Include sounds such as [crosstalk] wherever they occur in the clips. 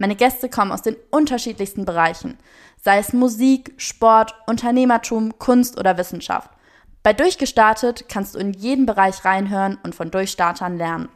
Meine Gäste kommen aus den unterschiedlichsten Bereichen, sei es Musik, Sport, Unternehmertum, Kunst oder Wissenschaft. Bei Durchgestartet kannst du in jeden Bereich reinhören und von Durchstartern lernen.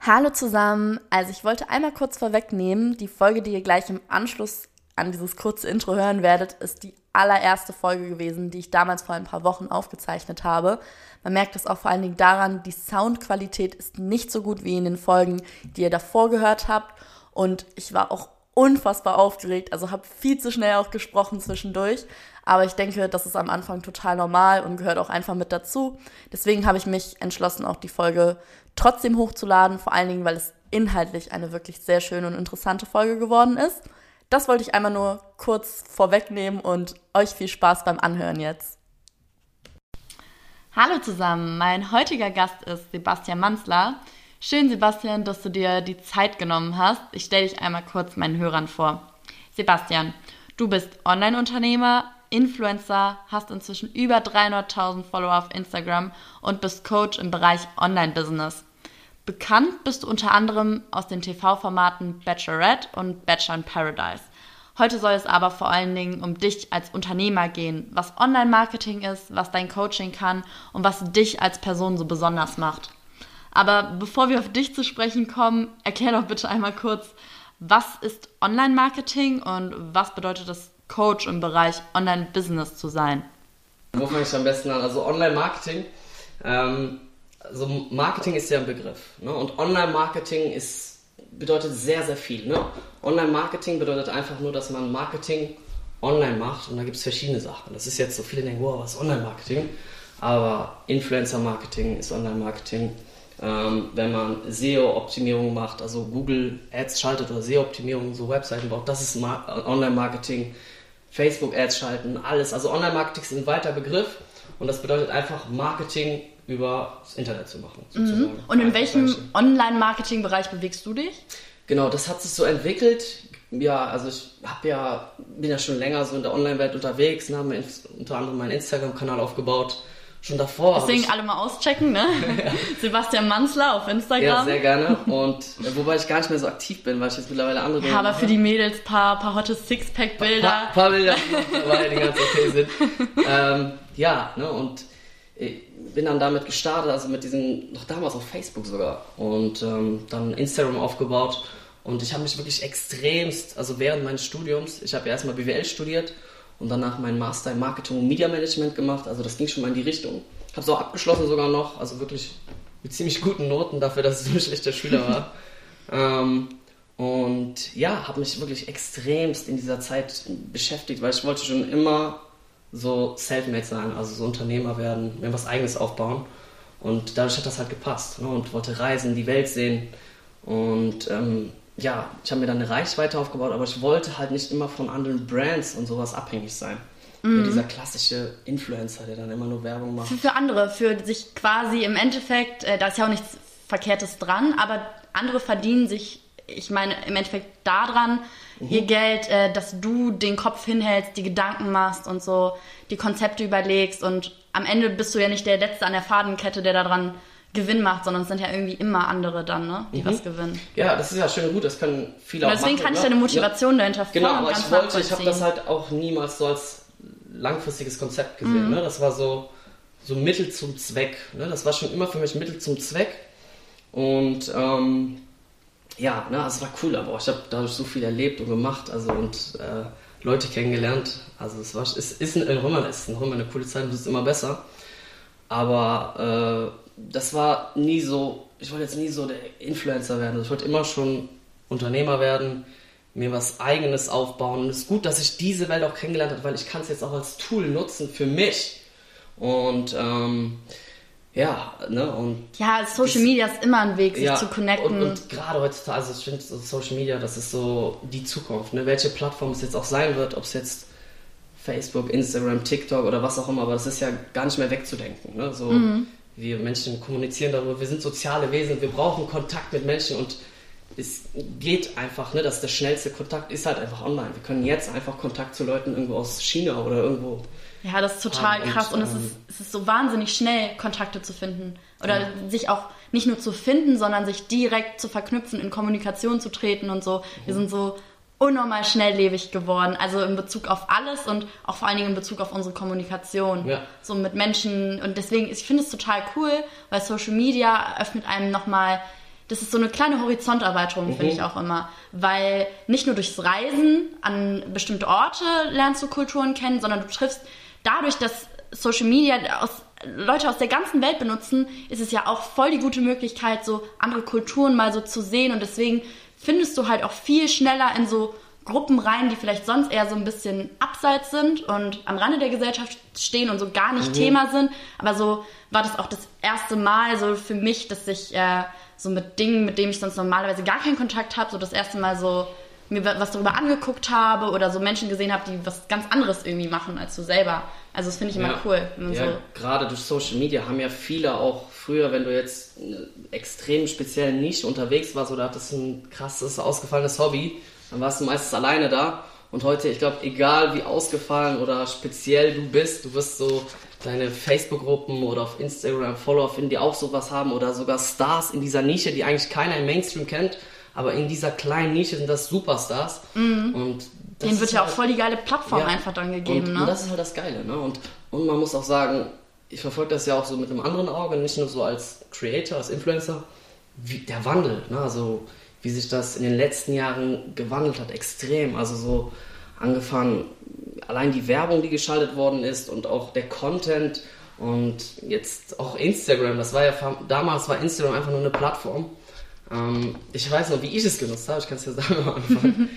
Hallo zusammen, also ich wollte einmal kurz vorwegnehmen, die Folge, die ihr gleich im Anschluss an dieses kurze Intro hören werdet, ist die allererste Folge gewesen, die ich damals vor ein paar Wochen aufgezeichnet habe. Man merkt das auch vor allen Dingen daran, die Soundqualität ist nicht so gut wie in den Folgen, die ihr davor gehört habt. Und ich war auch unfassbar aufgeregt, also habe viel zu schnell auch gesprochen zwischendurch. Aber ich denke, das ist am Anfang total normal und gehört auch einfach mit dazu. Deswegen habe ich mich entschlossen, auch die Folge trotzdem hochzuladen, vor allen Dingen, weil es inhaltlich eine wirklich sehr schöne und interessante Folge geworden ist. Das wollte ich einmal nur kurz vorwegnehmen und euch viel Spaß beim Anhören jetzt. Hallo zusammen, mein heutiger Gast ist Sebastian Manzler. Schön, Sebastian, dass du dir die Zeit genommen hast. Ich stelle dich einmal kurz meinen Hörern vor. Sebastian, du bist Online-Unternehmer, Influencer, hast inzwischen über 300.000 Follower auf Instagram und bist Coach im Bereich Online-Business. Bekannt bist du unter anderem aus den TV-Formaten Bachelorette und Bachelor in Paradise. Heute soll es aber vor allen Dingen um dich als Unternehmer gehen, was Online-Marketing ist, was dein Coaching kann und was dich als Person so besonders macht. Aber bevor wir auf dich zu sprechen kommen, erklär doch bitte einmal kurz, was ist Online-Marketing und was bedeutet es, Coach im Bereich Online-Business zu sein? Wo fange ich am besten an? Also Online-Marketing ähm, also Marketing ist ja ein Begriff. Ne? Und Online-Marketing bedeutet sehr, sehr viel. Ne? Online-Marketing bedeutet einfach nur, dass man Marketing online macht und da gibt es verschiedene Sachen. Das ist jetzt so, viele denken, wow, was ist Online-Marketing? Aber Influencer-Marketing ist Online-Marketing. Ähm, wenn man SEO-Optimierung macht, also Google Ads schaltet oder SEO-Optimierung, so Webseiten baut, das ist Online-Marketing. Facebook Ads schalten, alles. Also Online-Marketing ist ein weiter Begriff und das bedeutet einfach Marketing über das Internet zu machen. Mhm. Und in welchem Online-Marketing-Bereich bewegst du dich? Genau, das hat sich so entwickelt. Ja, also ich habe ja, bin ja schon länger so in der Online-Welt unterwegs, ne, habe unter anderem meinen Instagram-Kanal aufgebaut. Schon davor. Deswegen ich, alle mal auschecken, ne? [laughs] ja. Sebastian Manzler auf Instagram. Ja, sehr gerne. Und äh, wobei ich gar nicht mehr so aktiv bin, weil ich jetzt mittlerweile andere Dinge Ja, aber für die Mädels paar, paar hotte Sixpack-Bilder. Ein paar, paar, Bilder die ganz okay sind. [laughs] ähm, ja, ne, und ich bin dann damit gestartet, also mit diesem, noch damals auf Facebook sogar und ähm, dann Instagram aufgebaut und ich habe mich wirklich extremst, also während meines Studiums, ich habe ja erstmal BWL studiert und danach meinen Master in Marketing und Media Management gemacht, also das ging schon mal in die Richtung. Habe es auch abgeschlossen sogar noch, also wirklich mit ziemlich guten Noten dafür, dass ich ein [laughs] schlechter Schüler war. ähm, und ja, habe mich wirklich extremst in dieser Zeit beschäftigt, weil ich wollte schon immer so self-made sein, also so Unternehmer werden, mir was Eigenes aufbauen. Und dadurch hat das halt gepasst. Ne? Und wollte reisen, die Welt sehen. Und ähm, ja, ich habe mir dann eine Reichweite aufgebaut, aber ich wollte halt nicht immer von anderen Brands und sowas abhängig sein. Mhm. dieser klassische Influencer, der dann immer nur Werbung macht. Für, für andere, für sich quasi im Endeffekt, äh, da ist ja auch nichts Verkehrtes dran, aber andere verdienen sich, ich meine, im Endeffekt daran, mhm. ihr Geld, äh, dass du den Kopf hinhältst, die Gedanken machst und so, die Konzepte überlegst und am Ende bist du ja nicht der Letzte an der Fadenkette, der daran Gewinn macht, sondern es sind ja irgendwie immer andere dann, ne, die mhm. was gewinnen. Ja, das ist ja schön gut, das können viele und deswegen auch Deswegen kann ich deine Motivation ja. dahinter Genau, aber ich wollte, ich habe das halt auch niemals so als langfristiges Konzept gesehen, mhm. ne? Das war so, so Mittel zum Zweck, ne? Das war schon immer für mich Mittel zum Zweck und ähm, ja, ne, es war cool, aber ich habe dadurch so viel erlebt und gemacht, also und äh, Leute kennengelernt. Also es war, es ist in Römer, es ist in Römer eine coole Zeit und es ist immer besser. Aber äh, das war nie so, ich wollte jetzt nie so der Influencer werden. Ich wollte immer schon Unternehmer werden, mir was Eigenes aufbauen. Und es ist gut, dass ich diese Welt auch kennengelernt habe, weil ich kann es jetzt auch als Tool nutzen für mich. Und ähm, ja, ne, und. Ja, Social Media ist immer ein Weg, sich ja, zu connecten. Und, und gerade heutzutage, also ich finde so Social Media, das ist so die Zukunft, ne? Welche Plattform es jetzt auch sein wird, ob es jetzt Facebook, Instagram, TikTok oder was auch immer, aber das ist ja gar nicht mehr wegzudenken, ne? So, Mhm. wir Menschen kommunizieren darüber, wir sind soziale Wesen, wir brauchen Kontakt mit Menschen und es geht einfach, ne, dass der schnellste Kontakt ist halt einfach online. Wir können jetzt einfach Kontakt zu Leuten irgendwo aus China oder irgendwo. Ja, das ist total Und, krass und es ähm, ist, es ist so wahnsinnig schnell, Kontakte zu finden. Oder sich auch nicht nur zu finden, sondern sich direkt zu verknüpfen, in Kommunikation zu treten und so. Wir sind so unnormal schnelllebig geworden. Also in Bezug auf alles und auch vor allen Dingen in Bezug auf unsere Kommunikation. Ja. So mit Menschen. Und deswegen, ich finde es total cool, weil Social Media öffnet einem nochmal. Das ist so eine kleine Horizonterweiterung, finde ich auch immer. Weil nicht nur durchs Reisen an bestimmte Orte lernst du Kulturen kennen, sondern du triffst dadurch, dass Social Media aus, Leute aus der ganzen Welt benutzen, ist es ja auch voll die gute Möglichkeit, so andere Kulturen mal so zu sehen. Und deswegen findest du halt auch viel schneller in so Gruppen rein, die vielleicht sonst eher so ein bisschen abseits sind und am Rande der Gesellschaft stehen und so gar nicht Thema sind. Aber so war das auch das erste Mal so für mich, dass ich äh, so mit Dingen, mit denen ich sonst normalerweise gar keinen Kontakt habe, so das erste Mal so mir was darüber angeguckt habe oder so Menschen gesehen habe, die was ganz anderes irgendwie machen als du selber. Also das finde ich immer Ja. cool. Ja, so, gerade durch Social Media haben ja viele auch früher, wenn du jetzt in einer extrem speziellen Nische unterwegs warst oder hattest ein krasses, ausgefallenes Hobby, dann warst du meistens alleine da. Und heute, ich glaube, egal wie ausgefallen oder speziell du bist, du wirst so deine Facebook-Gruppen oder auf Instagram Follower finden, die auch sowas haben oder sogar Stars in dieser Nische, die eigentlich keiner im Mainstream kennt, aber in dieser kleinen Nische sind das Superstars. Und das denen wird ja auch halt- voll die geile Plattform ja. einfach dann gegeben, und, ne? Und das ist halt das Geile, ne? Und, und man muss auch sagen, ich verfolge das ja auch so mit einem anderen Auge, nicht nur so als Creator, als Influencer, wie der Wandel, ne? Also wie sich das in den letzten Jahren gewandelt hat, extrem. Also so angefangen, allein die Werbung, die geschaltet worden ist und auch der Content und jetzt auch Instagram, das war ja damals war Instagram einfach nur eine Plattform. Ähm, ich weiß noch, wie ich es genutzt habe, ich kann es ja sagen am Anfang.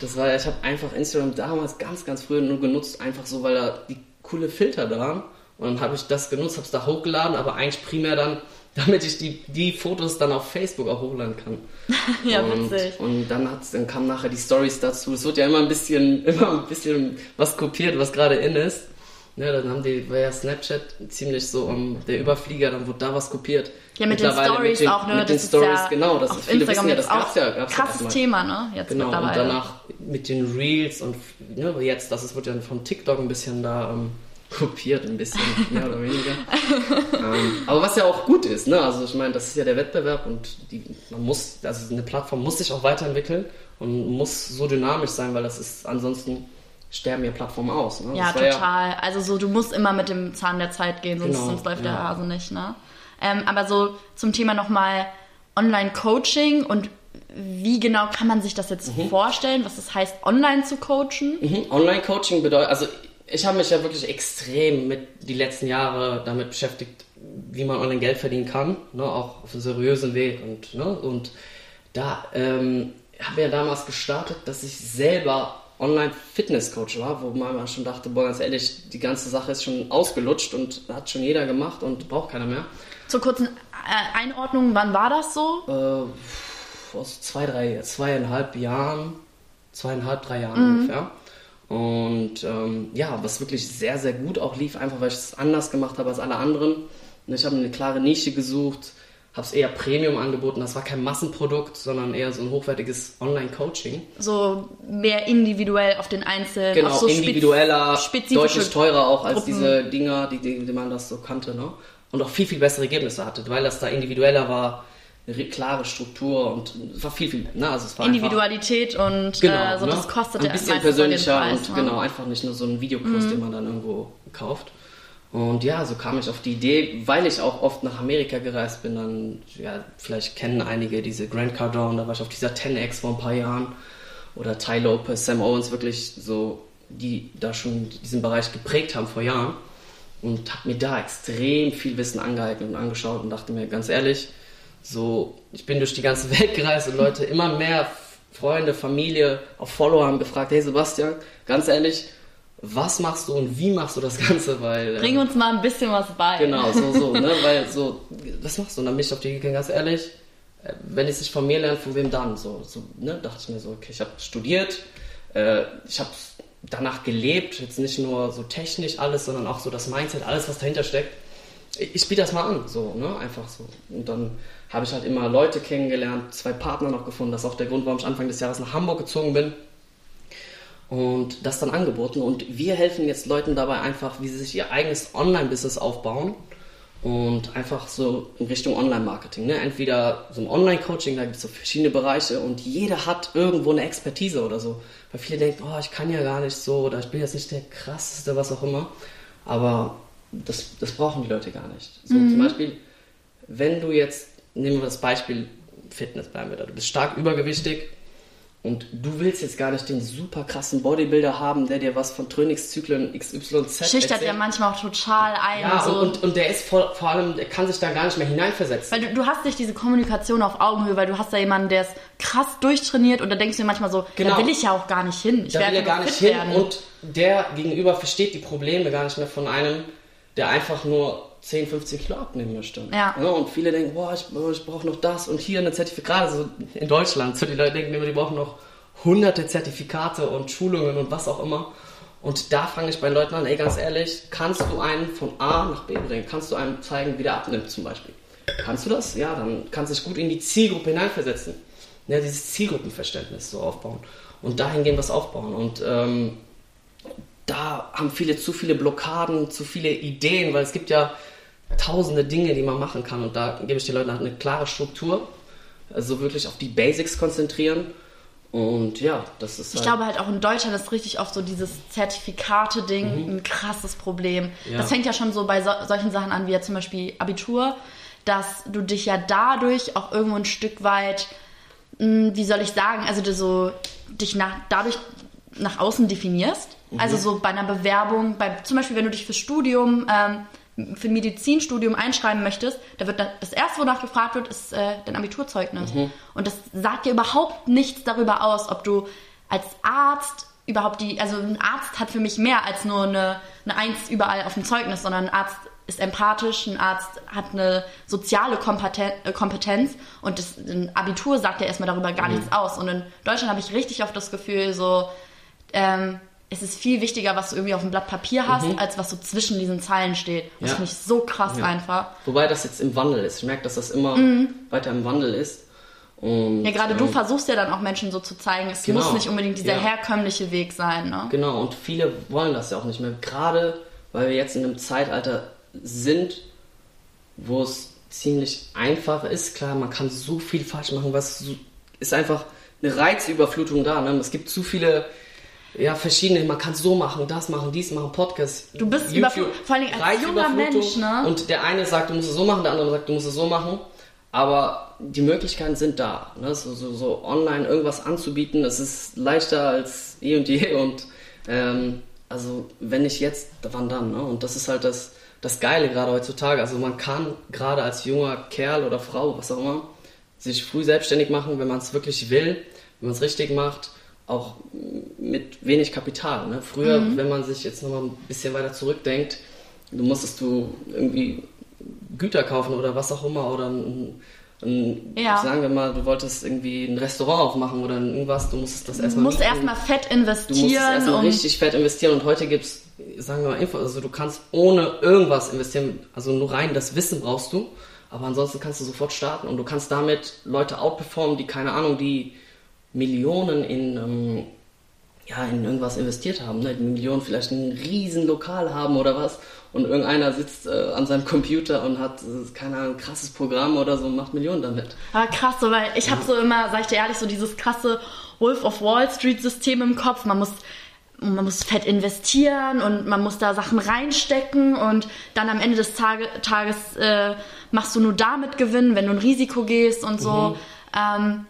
Das war, ich habe einfach Instagram damals ganz, ganz früh nur genutzt, einfach so, weil da die coole Filter da waren. Und dann habe ich das genutzt, habe es da hochgeladen, aber eigentlich primär dann, [laughs] damit ich die, die Fotos dann auf Facebook auch hochladen kann. [laughs] ja, und, witzig. Und dann, hat's, dann kamen nachher die Stories dazu. Es wird ja immer ein bisschen, [laughs] immer ein bisschen was kopiert, was gerade in ist. Ja, dann haben die, war ja Snapchat ziemlich so um, der Überflieger, dann wurde da was kopiert. Ja, mit den Stories auch, ne? Mit den Stories, ja genau. Das auf ist, viele Instagram wissen ja, das gab's ja, gab's ja krasses erstmal. Thema, ne? Jetzt Genau, und danach mit den Reels und ne, jetzt, das ist, wird ja von TikTok ein bisschen da ähm, [laughs] kopiert, ein bisschen, mehr oder weniger. [laughs] ähm, aber was ja auch gut ist, ne? Also ich meine, das ist ja der Wettbewerb und die, man muss, also eine Plattform muss sich auch weiterentwickeln und muss so dynamisch sein, weil das ist, ansonsten sterben ja Plattformen aus. Ne? Ja, total. Also so, du musst immer mit dem Zahn der Zeit gehen, sonst, Genau, sonst läuft der ja. Hase nicht, ne? Ähm, aber so zum Thema nochmal Online-Coaching und wie genau kann man sich das jetzt Mhm. vorstellen, was das heißt, online zu coachen? Mhm. Online-Coaching bedeutet, also ich habe mich ja wirklich extrem mit die letzten Jahre damit beschäftigt, wie man online Geld verdienen kann, ne, auch auf einem seriösen Weg und ne, und da ähm, habe ich ja damals gestartet, dass ich selber Online-Fitness-Coach war, wo man schon dachte, boah, ganz ehrlich, die ganze Sache ist schon ausgelutscht und hat schon jeder gemacht und braucht keiner mehr. Zur kurzen äh, Einordnung, wann war das so? äh, vor zwei, drei, zweieinhalb Jahren, zweieinhalb, drei Jahren ungefähr. Und ähm, ja, was wirklich sehr, sehr gut auch lief, einfach weil ich es anders gemacht habe als alle anderen. Ich habe eine klare Nische gesucht, habe es eher Premium angeboten. Das war kein Massenprodukt, sondern eher so ein hochwertiges Online-Coaching. So mehr individuell auf den Einzelnen, Genau, so individueller, deutlich teurer auch als Gruppen. diese Dinger, die, die, die man das so kannte. Ne? Und auch viel, viel bessere Ergebnisse hatte, weil das da individueller war, eine re- klare Struktur und es war viel, viel, ne? also es war einfach- Individualität und Genau, äh, so ne? das kostet ein bisschen persönlicher Preis, und ne? genau einfach nicht nur so ein Videokurs, den man dann irgendwo kauft. Und ja, so kam ich auf die Idee, weil ich auch oft nach Amerika gereist bin. Dann, ja, vielleicht kennen einige diese Grand Cardone, da war ich auf dieser 10X vor ein paar Jahren. Oder Ty Lopez, Sam Owens, wirklich so, die da schon diesen Bereich geprägt haben vor Jahren. Und habe mir da extrem viel Wissen angeeignet und angeschaut und dachte mir ganz ehrlich, so, ich bin durch die ganze [laughs] Welt gereist und Leute, immer mehr Freunde, Familie, auch Follower haben gefragt, hey Sebastian, ganz ehrlich, was machst du und wie machst du das Ganze, weil... Bring uns mal ein bisschen was bei. Genau, so, so, [laughs] ne, weil so, was machst du? Und dann bin ich auf die gegangen, ganz ehrlich, äh, wenn ich es nicht von mir lerne, von wem dann? So, so ne, dachte ich mir so, okay, ich habe studiert, äh, ich habe danach gelebt, jetzt nicht nur so technisch alles, sondern auch so das Mindset, alles, was dahinter steckt. Ich, ich biete das mal an, so, ne, einfach so. Und dann habe ich halt immer Leute kennengelernt, zwei Partner noch gefunden. Das ist auch der Grund, warum ich Anfang des Jahres nach Hamburg gezogen bin und das dann angeboten. Und wir helfen jetzt Leuten dabei einfach, wie sie sich ihr eigenes Online-Business aufbauen und einfach so in Richtung Online-Marketing. Ne? Entweder so ein Online-Coaching, da gibt es so verschiedene Bereiche und jeder hat irgendwo eine Expertise oder so. Weil viele denken, oh, ich kann ja gar nicht so oder ich bin jetzt nicht der krasseste, was auch immer. Aber das, das brauchen die Leute gar nicht. So mhm. zum Beispiel, wenn du jetzt, nehmen wir das Beispiel Fitness bleiben wir da, du bist stark übergewichtig und du willst jetzt gar nicht den super krassen Bodybuilder haben, der dir was von Trainingszyklen XYZ Schüchtert ja manchmal auch total ein. Ja, so. und, und der ist vor, vor allem, der kann sich da gar nicht mehr hineinversetzen. Weil du, du hast nicht diese Kommunikation auf Augenhöhe, weil du hast da jemanden, der ist krass durchtrainiert und da denkst du dir manchmal so, genau. da will ich ja auch gar nicht hin. Ich da will ja gar nicht hin werden. und der gegenüber versteht die Probleme gar nicht mehr von einem, der einfach nur 10, 15 Kilo abnehmen möchte. Ja. ja und viele denken, boah, ich, ich brauche noch das und hier eine Zertifikate, so in Deutschland. So die Leute denken immer, die brauchen noch hunderte Zertifikate und Schulungen und was auch immer. Und da fange ich bei den Leuten an, ey, ganz ehrlich, kannst du einen von A nach B bringen? Kannst du einem zeigen, wie der abnimmt zum Beispiel? Kannst du das? Ja, dann kannst du dich gut in die Zielgruppe hineinversetzen. Ja, dieses Zielgruppenverständnis so aufbauen. Und dahingehend was aufbauen. Und ähm, da haben viele zu viele Blockaden, zu viele Ideen, weil es gibt ja tausende Dinge, die man machen kann und da gebe ich den Leuten halt eine klare Struktur, also wirklich auf die Basics konzentrieren und ja, das ist. Halt ich glaube halt auch in Deutschland ist richtig oft so dieses Zertifikate-Ding mhm. ein krasses Problem. Ja. Das fängt ja schon so bei so, solchen Sachen an wie ja zum Beispiel Abitur, dass du dich ja dadurch auch irgendwo ein Stück weit, mh, hm, wie soll ich sagen, also so dich nach, dadurch nach außen definierst. Mhm. Also so bei einer Bewerbung, bei, zum Beispiel wenn du dich fürs Studium ähm, für ein Medizinstudium einschreiben möchtest, da wird das erste, wonach gefragt wird, ist äh, dein Abiturzeugnis. Mhm. Und das sagt dir überhaupt nichts darüber aus, ob du als Arzt überhaupt die, also ein Arzt hat für mich mehr als nur eine, eine Eins überall auf dem Zeugnis, sondern ein Arzt ist empathisch, ein Arzt hat eine soziale äh, Kompetenz und das, ein Abitur sagt ja erstmal darüber gar mhm. nichts aus. Und in Deutschland habe ich richtig oft das Gefühl, so, ähm, es ist viel wichtiger, was du irgendwie auf dem Blatt Papier hast, mhm. als was so zwischen diesen Zeilen steht. Das ja. finde ich so krass ja. einfach. Wobei das jetzt im Wandel ist. Ich merke, dass das immer mhm. weiter im Wandel ist. Und, ja, gerade ähm, du versuchst ja dann auch Menschen so zu zeigen, es genau. muss nicht unbedingt dieser ja. herkömmliche Weg sein. Ne? Genau, und viele wollen das ja auch nicht mehr. Gerade weil wir jetzt in einem Zeitalter sind, wo es ziemlich einfach ist. Klar, man kann so viel falsch machen, was ist einfach eine Reizüberflutung da. Ne? Es gibt zu viele ja, verschiedene, man kann so machen, das machen, dies machen, Podcast. Du bist über, vor allem als junger Mensch, ne? Und der eine sagt, du musst es so machen, der andere sagt, du musst es so machen. Aber die Möglichkeiten sind da. Ne? So, so, so online irgendwas anzubieten, das ist leichter als eh und je. Und ähm, also wenn nicht jetzt, wann dann? Ne? Und das ist halt das, das Geile gerade heutzutage. Also man kann gerade als junger Kerl oder Frau, was auch immer, sich früh selbstständig machen, wenn man es wirklich will, wenn man es richtig macht auch mit wenig Kapital. Ne? Früher, mhm. wenn man sich jetzt nochmal ein bisschen weiter zurückdenkt, du musstest du irgendwie Güter kaufen oder was auch immer oder ein, ein, ja. sagen wir mal, du wolltest irgendwie ein Restaurant aufmachen oder irgendwas, du musstest das erstmal. Du musst erstmal fett investieren. Du musst erstmal richtig fett investieren und heute gibt es, sagen wir mal, Info, also du kannst ohne irgendwas investieren, also nur rein das Wissen brauchst du, aber ansonsten kannst du sofort starten und du kannst damit Leute outperformen, die keine Ahnung, die Millionen in, ähm, ja, in irgendwas investiert haben, ne? Millionen vielleicht ein riesen Lokal haben oder was und irgendeiner sitzt äh, an seinem Computer und hat, äh, keine Ahnung, ein krasses Programm oder so und macht Millionen damit. Aber krass, so, weil ich habe so immer, sag ich dir ehrlich, so dieses krasse Wolf of Wall Street System im Kopf. Man muss man muss fett investieren und man muss da Sachen reinstecken und dann am Ende des Tage, Tages äh, machst du nur damit Gewinn, wenn du ein Risiko gehst und so. Mhm. Ähm,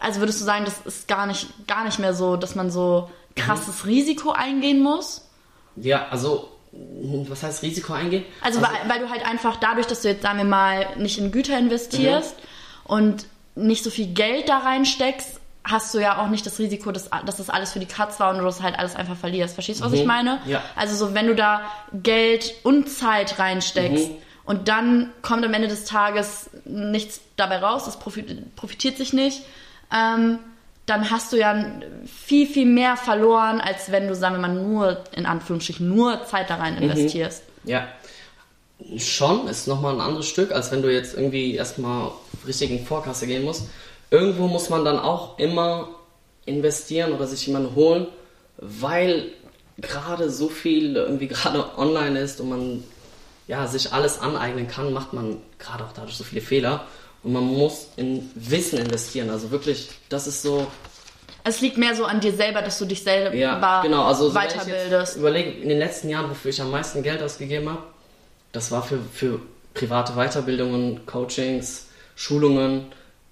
also würdest du sagen, das ist gar nicht, gar nicht mehr so, dass man so krasses mhm. Risiko eingehen muss? Ja, also was heißt Risiko eingehen? Also, also weil, weil, du halt einfach dadurch, dass du jetzt, sagen wir mal, nicht in Güter investierst mhm. und nicht so viel Geld da reinsteckst, hast du ja auch nicht das Risiko, dass, dass das alles für die Katz war und du das halt alles einfach verlierst. Verstehst du, was Mhm. ich meine? Ja. Also so, wenn du da Geld und Zeit reinsteckst Mhm. und dann kommt am Ende des Tages nichts dabei raus, das profit, profitiert sich nicht, ähm, dann hast du ja viel, viel mehr verloren, als wenn du, sagen wir mal, nur, in Anführungsstrichen, nur Zeit da Mhm. rein investierst. Ja. Schon, ist nochmal ein anderes Stück, als wenn du jetzt irgendwie erstmal richtig in Vorkasse gehen musst. Irgendwo muss man dann auch immer investieren oder sich jemanden holen, weil gerade so viel irgendwie [laughs] gerade online ist und man ja, sich alles aneignen kann, macht man gerade auch dadurch so viele Fehler. Und man muss in Wissen investieren. Also wirklich, das ist so, Es liegt mehr so an dir selber, dass du dich selber ja, genau. Also so, weiterbildest. überlege, in den letzten Jahren, wofür ich am meisten Geld ausgegeben habe, das war für, für private Weiterbildungen, Coachings, Schulungen.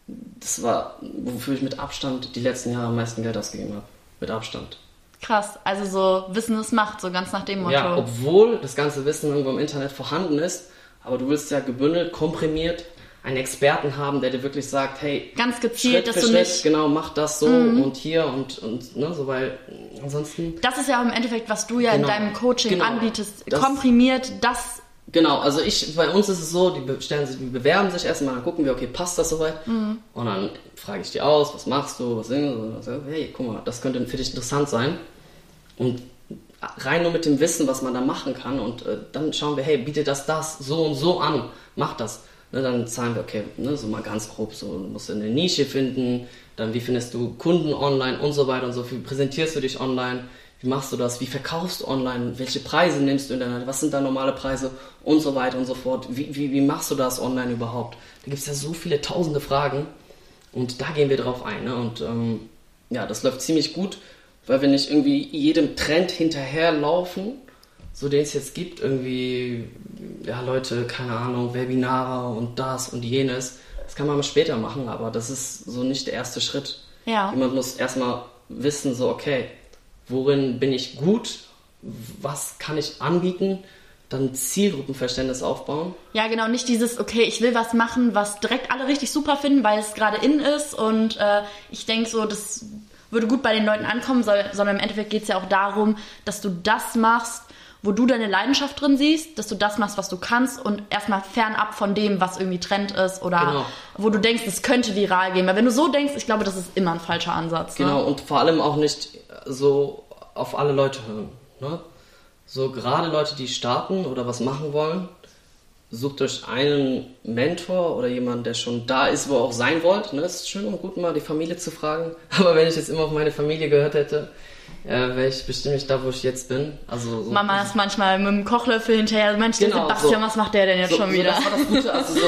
Das war, wofür ich mit Abstand die letzten Jahre am meisten Geld ausgegeben habe. Mit Abstand. Krass, also so Wissen ist Macht, so ganz nach dem Motto. Ja, obwohl das ganze Wissen irgendwo im Internet vorhanden ist, aber du willst ja gebündelt, komprimiert einen Experten haben, der dir wirklich sagt, hey, ganz gezielt, Schritt dass du Schritt, nicht. genau, mach das so und hier und, und ne, so, weil ansonsten Das ist ja auch im Endeffekt, was du ja Genau. in deinem Coaching Genau. anbietest, Das- komprimiert, das. Genau, also ich, bei uns ist es so, die be- stellen sich, die bewerben sich erstmal, dann gucken wir, okay, passt das soweit? Und dann frage ich die aus, was machst du, was singst du? Hey, guck mal, das könnte für dich interessant sein. Und rein nur mit dem Wissen, was man da machen kann und äh, dann schauen wir, hey, biete das das so und so an, mach das. Ne, dann zahlen wir, okay, ne, so mal ganz grob, so du musst eine Nische finden, dann wie findest du Kunden online und so weiter und so, wie präsentierst du dich online, wie machst du das, wie verkaufst du online, welche Preise nimmst du in deiner, was sind da normale Preise und so weiter und so fort, wie, wie, wie machst du das online überhaupt? Da gibt es ja so viele tausende Fragen und da gehen wir drauf ein ne? und ähm, ja, das läuft ziemlich gut, weil wir nicht irgendwie jedem Trend hinterherlaufen, so den es jetzt gibt, irgendwie, ja Leute, keine Ahnung, Webinare und das und jenes. Das kann man mal später machen, aber das ist so nicht der erste Schritt. Ja. Jemand muss erstmal wissen, so, okay, worin bin ich gut, was kann ich anbieten, dann Zielgruppenverständnis aufbauen. Ja, genau, nicht dieses, okay, ich will was machen, was direkt alle richtig super finden, weil es gerade in ist und äh, ich denke so, das würde gut bei den Leuten ankommen, soll, sondern im Endeffekt geht es ja auch darum, dass du das machst, wo du deine Leidenschaft drin siehst, dass du das machst, was du kannst und erstmal fernab von dem, was irgendwie Trend ist oder Genau. wo du denkst, es könnte viral gehen. Weil wenn du so denkst, ich glaube, das ist immer ein falscher Ansatz. Genau, Ne? und vor allem auch nicht so auf alle Leute hören. Ne? So gerade Leute, die starten oder was machen wollen, sucht euch einen Mentor oder jemanden, der schon da ist, wo ihr auch sein wollt. Ne? Es ist schön und gut, mal die Familie zu fragen. [laughs] Aber wenn ich jetzt immer auf meine Familie gehört hätte, äh, wäre ich bestimmt nicht da, wo ich jetzt bin. Also so, Mama ist manchmal mit dem Kochlöffel hinterher, Mensch, der Genau, Sebastian, so. was macht der denn jetzt so, schon wieder? das war das [laughs] Gute. Also so,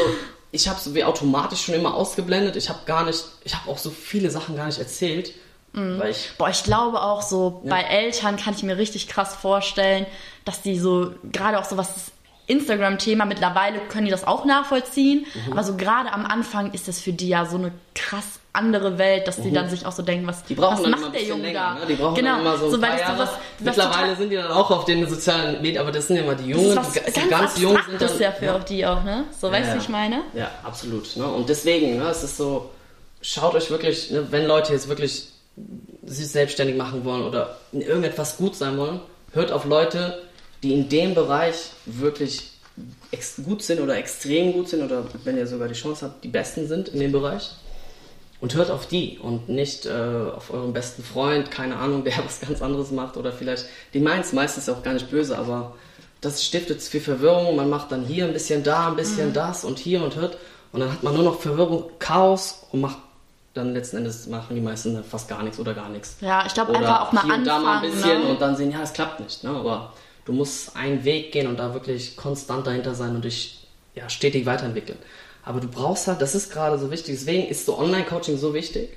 ich habe so wie automatisch schon immer ausgeblendet. Ich habe gar nicht, ich habe auch so viele Sachen gar nicht erzählt, Mhm. weil ich Boah, ich glaube auch so, bei Eltern kann ich mir richtig krass vorstellen, dass die so, gerade auch so was das Instagram-Thema, mittlerweile können die das auch nachvollziehen, Mhm. aber so gerade am Anfang ist das für die ja so eine krass andere Welt, dass die dann sich auch so denken, was, Mhm. Was macht der Junge länger, da? ne? Die brauchen genau, dann immer so ein so, paar das so Jahre. was, Mittlerweile sind die dann auch auf den sozialen Medien, aber das sind ja immer die das Jungen, ist die, ganz, ganz jung sind dann, ja für die auch, ne? So, weißt du, Ja, wie ich meine? Ja, absolut. Ne? Und deswegen, ne, es ist so, schaut euch wirklich, ne, wenn Leute jetzt wirklich sich selbstständig machen wollen oder in irgendetwas gut sein wollen, hört auf Leute, die in dem Bereich wirklich gut sind oder extrem gut sind oder wenn ihr sogar die Chance habt, die Besten sind in dem Bereich. Und hört auf die und nicht äh, auf euren besten Freund, keine Ahnung, [laughs] der was ganz anderes macht oder vielleicht, die meint es meistens auch gar nicht böse, aber das stiftet viel Verwirrung. Man macht dann hier ein bisschen da, ein bisschen das und hier und hört und dann hat man nur noch Verwirrung, Chaos und macht dann letzten Endes machen die meisten fast gar nichts oder gar nichts. Ja, ich glaube einfach auch mal hier und da mal ein anfangen. bisschen ne? und dann sehen, ja, es klappt nicht. Ne? Aber du musst einen Weg gehen und da wirklich konstant dahinter sein und dich ja, stetig weiterentwickeln. Aber du brauchst halt, das ist gerade so wichtig, deswegen ist so Online-Coaching so wichtig,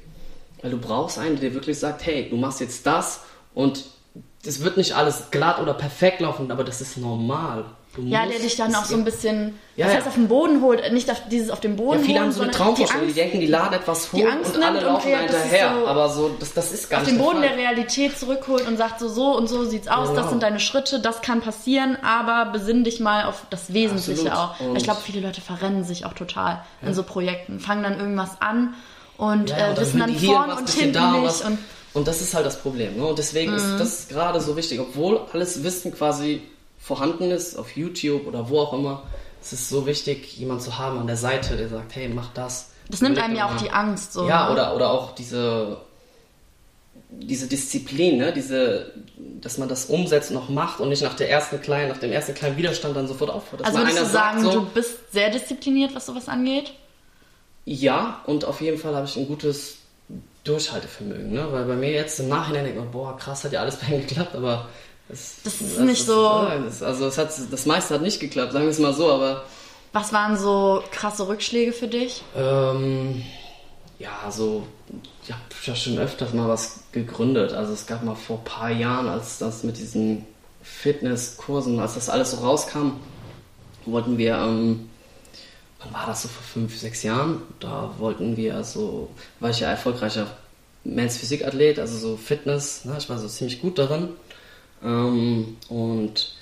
weil du brauchst einen, der dir wirklich sagt, hey, du machst jetzt das und es wird nicht alles glatt oder perfekt laufen, aber das ist normal. Ja, der dich dann auch so ein bisschen, Ja, das ja. auf den Boden holt, nicht auf dieses auf den Boden ja, viele holen, haben so eine Traumvorstellung, die, die denken, die laden etwas hoch die Angst und alle und laufen das ist hinterher. so aber so, das, das ist gar auf nicht den Boden der der. Realität zurückholt und sagt so, so und so sieht's aus, das Genau. sind deine Schritte, das kann passieren, aber besinn dich mal auf das Wesentliche Absolut. auch. Und- ich glaube, viele Leute verrennen sich auch total in so Projekten, fangen dann irgendwas an und, Ja, äh, und wissen dann vorn und hinten da nicht. Und Und das ist halt das Problem. Ne? Und deswegen ist das gerade so wichtig, obwohl alles Wissen quasi vorhanden ist, auf YouTube oder wo auch immer, es ist so wichtig, jemanden zu haben an der Seite, der sagt, hey, mach das. das nimmt einem ja auch die Angst. So, Ja, ne? oder, oder auch diese, diese Disziplin, ne? diese, dass man das umsetzt und noch macht und nicht nach, der ersten kleinen, nach dem ersten kleinen Widerstand dann sofort aufhört. Also würdest du sagen, so, du bist sehr diszipliniert, was sowas angeht? Ja, und auf jeden Fall habe ich ein gutes Durchhaltevermögen, ne? Weil bei mir jetzt im Nachhinein denkt man, boah, krass, hat ja alles [laughs] bei ihm geklappt, aber es, Das ist nicht so- ja, das, also es hat, das meiste hat nicht geklappt, sagen wir es mal so, aber Was waren so krasse Rückschläge für dich? ähm, ja, so, ich habe ja schon öfters mal was gegründet. Also es gab mal vor ein paar Jahren, als das mit diesen Fitnesskursen, als das alles so rauskam, wollten wir, ähm, wann war das so vor fünf, sechs Jahren? Da wollten wir so, war ich ja erfolgreicher Men's Physikathlet, also so Fitness, ne? ich war so ziemlich gut darin. Ähm, und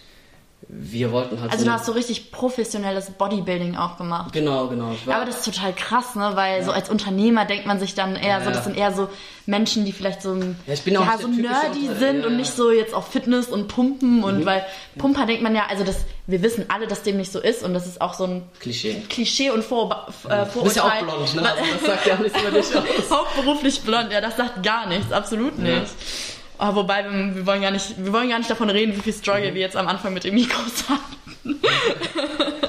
wir wollten halt Also so, du hast so richtig professionelles Bodybuilding auch gemacht. Genau, genau. War, Aber das ist total krass, ne? Weil so als Unternehmer denkt man sich dann eher Ja, so, das ja. sind eher so Menschen, die vielleicht so, ein, Ja, ich bin auch ja, so nerdy Unter- sind ja, und ja. nicht so jetzt auf Fitness und Pumpen Mhm. und weil Pumper denkt man ja, also das, wir wissen alle, dass dem nicht so ist und das ist auch so ein Klischee. Klischee und Vor äh, Du bist ja auch Vorurteil. blond, ne? Also das sagt ja auch nichts über dich [laughs] aus. Hauptberuflich blond, ja, das sagt gar nichts, absolut Ja. nicht. Oh, wobei, wir, wir, wollen gar nicht, wir wollen gar nicht davon reden, wie viel Struggle Mhm. wir jetzt am Anfang mit den Mikros hatten. [laughs]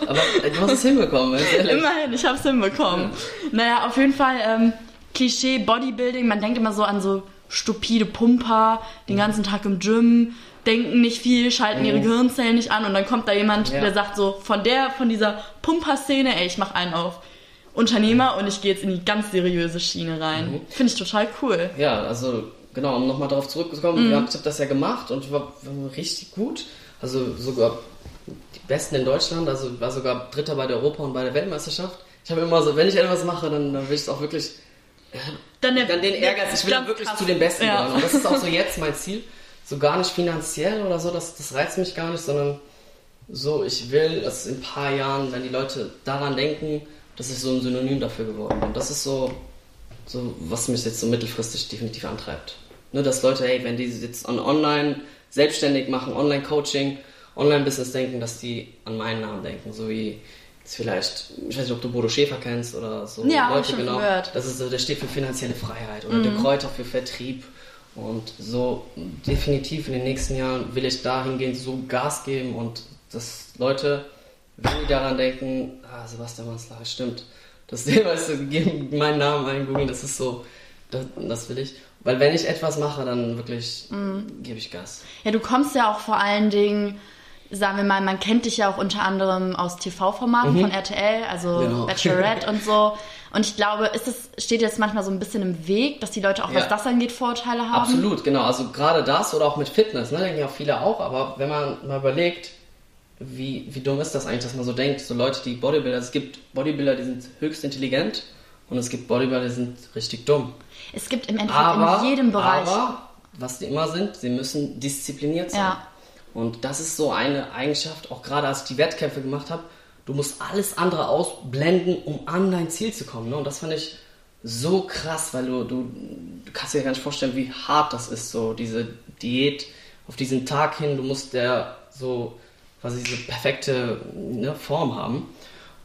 Aber äh, du hast es hinbekommen. Immerhin, ich hab's hinbekommen. Naja, auf jeden Fall ähm, Klischee Bodybuilding. Man denkt immer so an so stupide Pumper, den ganzen Tag im Gym, denken nicht viel, schalten ihre Gehirnzellen nicht an und dann kommt da jemand, Ja. der sagt so von der, von dieser Pumper-Szene, ey, ich mach einen auf Unternehmer und ich gehe jetzt in die ganz seriöse Schiene rein. Finde ich total cool. Ja, also genau, um nochmal darauf zurückzukommen, wir haben- ich habe das ja gemacht und war, war richtig gut. Also sogar die Besten in Deutschland, also war sogar Dritter bei der Europa- und bei der Weltmeisterschaft. Ich habe immer so, wenn ich etwas mache, dann, dann will ich es auch wirklich, Dann, der, dann den Ehrgeiz, ich will wirklich krass. zu den Besten Ja. gehören. Und das ist auch so [laughs] jetzt mein Ziel. So gar nicht finanziell oder so, das, das reizt mich gar nicht, sondern so, ich will, dass in ein paar Jahren, wenn die Leute daran denken, dass ich so ein Synonym dafür geworden bin. Das ist so, so was mich jetzt so mittelfristig definitiv antreibt. Ne, dass Leute, hey, wenn die jetzt an online selbstständig machen, Online-Coaching, Online-Business denken, dass die an meinen Namen denken, so wie jetzt vielleicht, ich weiß nicht, ob du Bodo Schäfer kennst oder so. Ja, Leute, ich schon genau. gehört. Das ist so, der steht für finanzielle Freiheit oder der Kräuter für Vertrieb. Und so definitiv in den nächsten Jahren will ich dahingehend so Gas geben und dass Leute, wenn die daran denken, ah, Sebastian Manslager, stimmt. Das [laughs] weißt du, geben meinen Namen ein, googeln, das ist so, das, das will ich. Weil wenn ich etwas mache, dann wirklich gebe ich Gas. Ja, du kommst ja auch vor allen Dingen, sagen wir mal, man kennt dich ja auch unter anderem aus TV-Formaten von RTL, also Genau. Bachelorette und so. Und ich glaube, ist es, steht jetzt manchmal so ein bisschen im Weg, dass die Leute auch, Ja. was das angeht, Vorurteile haben? Absolut, genau. Also gerade das oder auch mit Fitness, ne, denken ja viele auch, aber wenn man mal überlegt, wie, wie dumm ist das eigentlich, dass man so denkt, so Leute, die Bodybuilder, es gibt Bodybuilder, die sind höchst intelligent und es gibt Bodybuilder, die sind richtig dumm. Es gibt im Endeffekt Aber, in jedem Bereich. aber, was die immer sind, sie müssen diszipliniert sein. Ja. Und das ist so eine Eigenschaft, auch gerade als ich die Wettkämpfe gemacht habe, du musst alles andere ausblenden, um an dein Ziel zu kommen. Ne? Und das fand ich so krass, weil du, du, du kannst dir gar nicht vorstellen, wie hart das ist, so diese Diät auf diesen Tag hin. Du musst der so quasi diese perfekte ne, Form haben.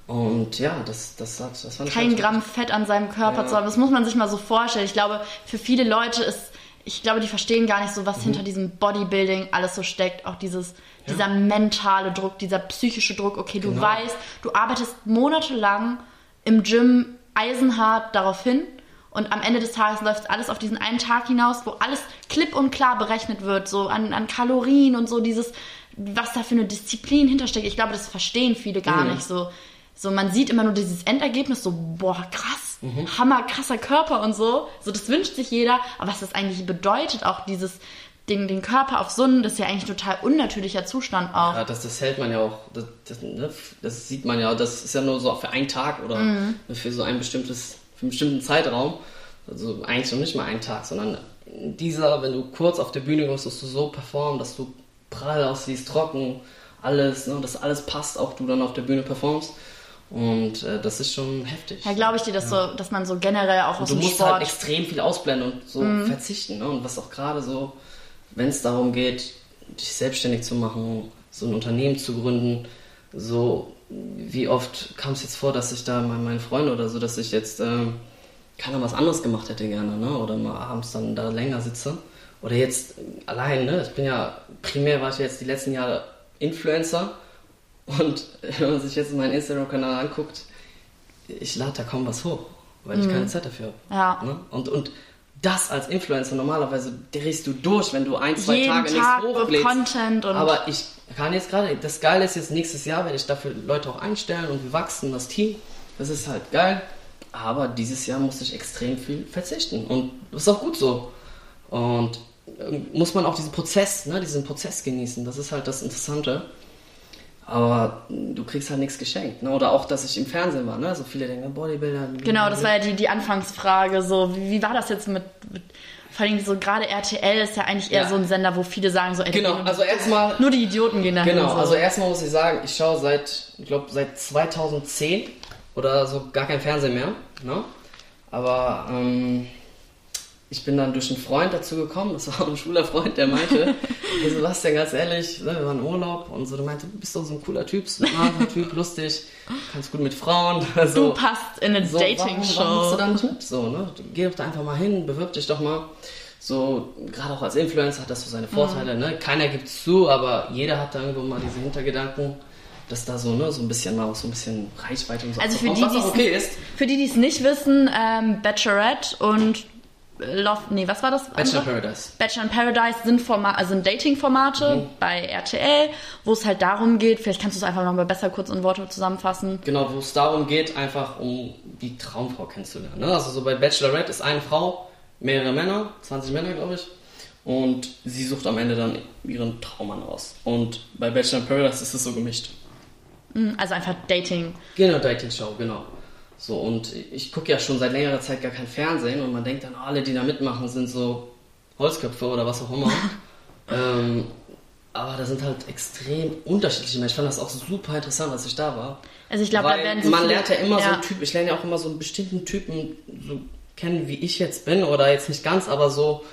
Und ja, das, das, hat, das fand kein Gramm Fett an seinem Körper Ja. zu haben. Das muss man sich mal so vorstellen. Ich glaube, für viele Leute ist, ich glaube, die verstehen gar nicht so, Mhm. was hinter diesem Bodybuilding alles so steckt. Auch dieses, dieser mentale Druck, dieser psychische Druck. Okay, du Genau. weißt, du arbeitest monatelang im Gym eisenhart darauf hin. Und am Ende des Tages läuft alles auf diesen einen Tag hinaus, wo alles klipp und klar berechnet wird, so an, an Kalorien und so dieses, was da für eine Disziplin hintersteckt. Ich glaube, das verstehen viele gar Mhm. nicht. So, so man sieht immer nur dieses Endergebnis, so boah krass, hammer krasser Körper und so. So das wünscht sich jeder, aber was das eigentlich bedeutet, auch dieses den, den Körper auf so einen, das ist ja eigentlich ein total unnatürlicher Zustand auch. Ja, das, das hält man ja auch, das, das, ne, das sieht man ja, das ist ja nur so für einen Tag oder für so ein bestimmtes, für einen bestimmten Zeitraum. Also eigentlich noch nicht mal einen Tag, sondern dieser, wenn du kurz auf der Bühne kommst, dass du so performst, dass du prall aussiehst, trocken, alles, ne, dass alles passt, auch du dann auf der Bühne performst. Und äh, das ist schon heftig. Ja, glaube ich dir, dass, so, dass man so generell auch aus du dem musst Sport. halt extrem viel ausblenden und so verzichten. Ne? Und was auch gerade so, wenn es darum geht, dich selbstständig zu machen, so ein Unternehmen zu gründen, so wie oft kam es jetzt vor, dass ich da mein, mein Freund oder so, dass ich jetzt ähm, keiner was anderes gemacht hätte gerne, ne? Oder mal abends dann da länger sitze. Oder jetzt allein, ne? Ich bin ja, primär war ich jetzt die letzten Jahre Influencer und [laughs] wenn man sich jetzt meinen Instagram-Kanal anguckt, ich lade da kaum was hoch, weil ich keine Zeit dafür habe. Ja. Ne? Und, und das als Influencer, normalerweise drehst du durch, wenn du ein, zwei Jeden Tage Tag nichts hochlädst. Content und- Aber ich kann jetzt gerade, das Geile ist jetzt, nächstes Jahr werde ich dafür Leute auch einstellen und wir wachsen, das Team. Das ist halt geil. Aber dieses Jahr musste ich extrem viel verzichten. Und das ist auch gut so. Und ähm, muss man auch diesen Prozess, ne, diesen Prozess genießen. Das ist halt das Interessante. Aber du kriegst halt nichts geschenkt. Ne? Oder auch, dass ich im Fernsehen war. Ne? So viele denken, Bodybuilder. Genau, das war ja die, die Anfangsfrage. So, wie, wie war das jetzt mit, mit vor allem so gerade RTL ist ja eigentlich eher Ja. so ein Sender, wo viele sagen so, Genau, also erstmal nur die Idioten gehen dahin. Genau, so. also erstmal muss ich sagen, ich schaue seit, ich glaube, seit 2010 oder so gar kein Fernsehen mehr. Ne? Aber ähm, ich bin dann durch einen Freund dazu gekommen, das war ein schwuler Freund, der meinte, [laughs] hey Sebastian, ganz ehrlich, ne, wir waren im Urlaub und so, der meinte, du bist doch so ein cooler Typ, smarter [laughs] Typ, lustig, kannst gut mit Frauen. [laughs] So, du passt in eine so, Warum, warum machst du Dating-Show. da nicht mit? So, ne? Geh doch da einfach mal hin, bewirb dich doch mal. So, gerade auch als Influencer hat das so seine Vorteile, Mhm. ne? Keiner gibt's zu, aber jeder hat da irgendwo mal diese Hintergedanken, dass da so, ne, so ein bisschen mal auch so ein bisschen Reichweite und so Also für die, die auch okay ist. Für die, die es nicht wissen, ähm, Bachelorette und Love, nee, was war das? Bachelor andere? Paradise. Bachelor in Paradise sind, Forma also sind Dating-Formate Mhm. bei RTL, wo es halt darum geht, vielleicht kannst du es einfach noch mal besser kurz in Worte zusammenfassen. Genau, wo es darum geht, einfach um die Traumfrau kennenzulernen. Ne? Also so bei Bachelorette ist eine Frau, mehrere Männer, 20 Männer, glaube ich. Und sie sucht am Ende dann ihren Traummann aus. Und bei Bachelor in Paradise ist es so gemischt. Hm, Also einfach Dating. Genau, Dating Show, genau. So, und ich gucke ja schon seit längerer Zeit gar kein Fernsehen und man denkt dann, alle, die da mitmachen, sind so Holzköpfe oder was auch immer. [laughs] ähm, aber da sind halt extrem unterschiedliche Menschen. Ich fand das auch super interessant, als ich da war. Also ich glaube, da werden so man lernt ja immer so ja. einen Typ, ich lerne ja auch immer so einen bestimmten Typen so kennen, wie ich jetzt bin, oder jetzt nicht ganz, aber so,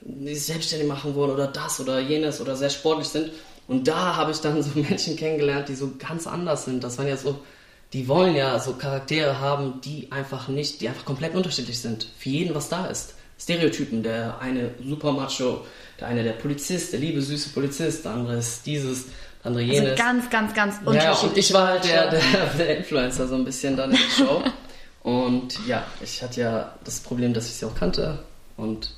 die sich selbstständig machen wollen oder das oder jenes oder sehr sportlich sind. Und da habe ich dann so [laughs] Menschen kennengelernt, die so ganz anders sind. Das waren ja so, die wollen ja so Charaktere haben, die einfach nicht, die einfach komplett unterschiedlich sind. Für jeden, was da ist. Stereotypen, der eine super macho, der eine der Polizist, der liebe süße Polizist, der andere ist dieses, der andere jenes. Also ganz, ganz, ganz Ja, unterschiedlich. und ich war halt der, der, [laughs] der Influencer so ein bisschen dann in der Show. Und ja, ich hatte ja das Problem, dass ich sie auch kannte. Und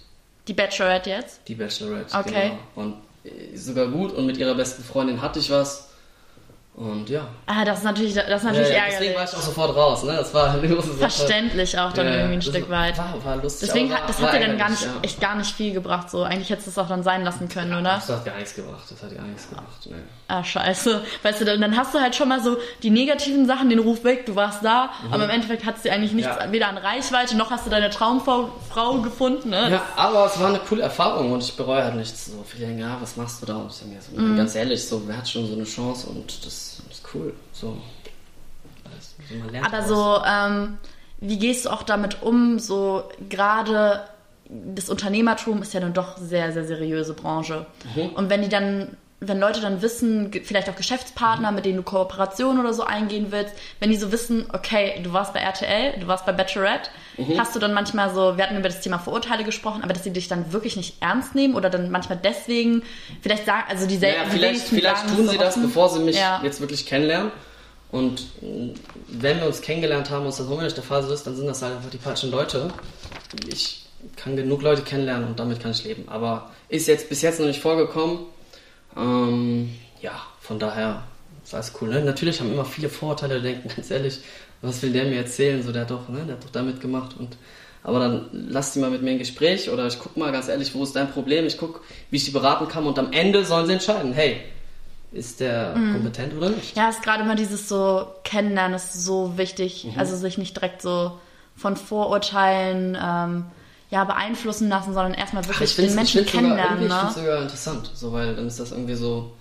Die Bachelorette jetzt? die Bachelorette. Okay. Genau. Und äh, sogar gut. Und mit ihrer besten Freundin hatte ich was. Und ja. Ah, das ist natürlich, das ist natürlich ja, ja, ärgerlich. deswegen war ich auch sofort raus. Ne? Das war eine große Sache. Verständlich auch dann Ja, irgendwie ein Stück weit. War, war lustig. Deswegen hat, das war hat dir dann gar nicht, echt gar nicht viel gebracht. So, eigentlich hättest du es auch dann sein lassen können, oder? Das hat gar nichts gebracht. Das hat gar nichts gebracht. Nee. Ah, scheiße. Weißt du, dann, dann hast du halt schon mal so die negativen Sachen, den Ruf weg, du warst da, aber im Endeffekt hat sie eigentlich nichts, Mhm. Ja. weder an Reichweite, noch hast du deine Traumfrau Frau gefunden, ne? Ja, aber es war eine coole Erfahrung und ich bereue halt nichts. So viele denken, ja, was machst du da? Und ich denke so, Mhm. ganz ehrlich, so, wer hat schon so eine Chance und das ist cool. So. Alles, so man lernt Aber daraus. so, ähm, wie gehst du auch damit um? So gerade das Unternehmertum ist ja dann doch sehr, sehr seriöse Branche. Mhm. Und wenn die dann, wenn Leute dann wissen, vielleicht auch Geschäftspartner, mit denen du Kooperationen oder so eingehen willst, wenn die so wissen, okay, du warst bei RTL, du warst bei Bachelorette, Mhm. hast du dann manchmal so, wir hatten über das Thema Vorurteile gesprochen, aber dass sie dich dann wirklich nicht ernst nehmen oder dann manchmal deswegen, vielleicht sagen, also die selben. vielleicht, vielleicht tun sie das, bevor sie mich Ja. jetzt wirklich kennenlernen. Und mh, wenn wir uns kennengelernt haben und es dann immer nicht der Phase ist, dann sind das halt einfach die falschen Leute. Ich kann genug Leute kennenlernen und damit kann ich leben. Aber ist jetzt bis jetzt noch nicht vorgekommen. Ähm, ja, von daher ist alles cool. Ne? Natürlich haben immer viele Vorurteile, denken [laughs] ganz ehrlich, was will der mir erzählen? So, der hat doch, ne, der hat doch da mitgemacht und aber dann lass die mal mit mir ein Gespräch oder ich guck mal ganz ehrlich, wo ist dein Problem? Ich guck, wie ich die beraten kann und am Ende sollen sie entscheiden, hey, ist der kompetent oder nicht? Ja, ist gerade immer dieses so Kennenlernen ist so wichtig. Mhm. Also sich nicht direkt so von Vorurteilen ähm, ja, beeinflussen lassen, sondern erstmal Ach, wirklich ich find's- den Menschen ich find's sogar, kennenlernen. irgendwie- Ich Ne? finde sogar interessant, so, weil dann ist das irgendwie so,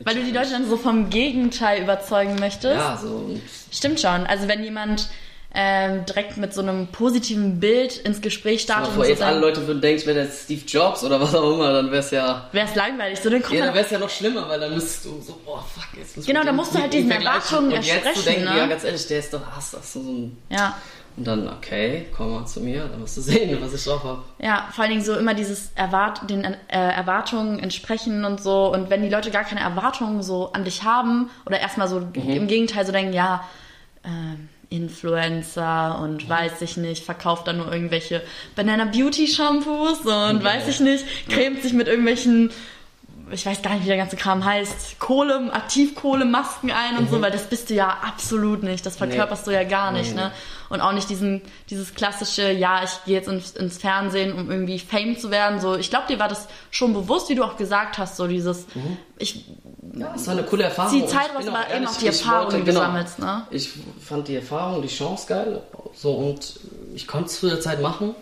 Weil du die Leute dann so vom Gegenteil überzeugen möchtest. Ja, so. Stimmt schon. Also wenn jemand ähm, direkt mit so einem positiven Bild ins Gespräch startet Bevor jetzt alle Leute würden denken, ich wäre jetzt Steve Jobs oder was auch immer, dann wäre es ja. Wäre es langweilig. So, dann kommt Ja, dann wäre es ja noch schlimmer, weil dann müsstest du so, boah, fuck, jetzt muss ich Genau, mit da dem- musst du halt diesen. Erwartungen Und jetzt zu denken, ne? ja, ganz ehrlich, der ist doch, hast das so ein. ja. Und dann, okay, komm mal zu mir, dann musst du sehen, was ich drauf habe. Ja, vor allen Dingen so immer dieses Erwart den äh, Erwartungen entsprechen und so. Und wenn die Leute gar keine Erwartungen so an dich haben oder erstmal so im Gegenteil so denken, ja, ähm, Influencer und weiß ich nicht, verkauft dann nur irgendwelche Banana Beauty Shampoos und weiß ich nicht, cremt sich mit irgendwelchen, ich weiß gar nicht, wie der ganze Kram heißt, Kohle, Aktivkohlemasken ein und so, weil das bist du ja absolut nicht. Das verkörperst du ja gar nicht, Nee. ne? Und auch nicht diesen, dieses klassische, ja, ich gehe jetzt ins, ins Fernsehen, um irgendwie Fame zu werden. So, ich glaube, dir war das schon bewusst, wie du auch gesagt hast, so dieses, ich, Ja, das war eine coole Erfahrung. Die Zeit ich war auch eben auch die Erfahrung, wollte- die du genau, sammelst, ne? Ich fand die Erfahrung, die Chance geil. So, und ich konnte es zu der Zeit machen.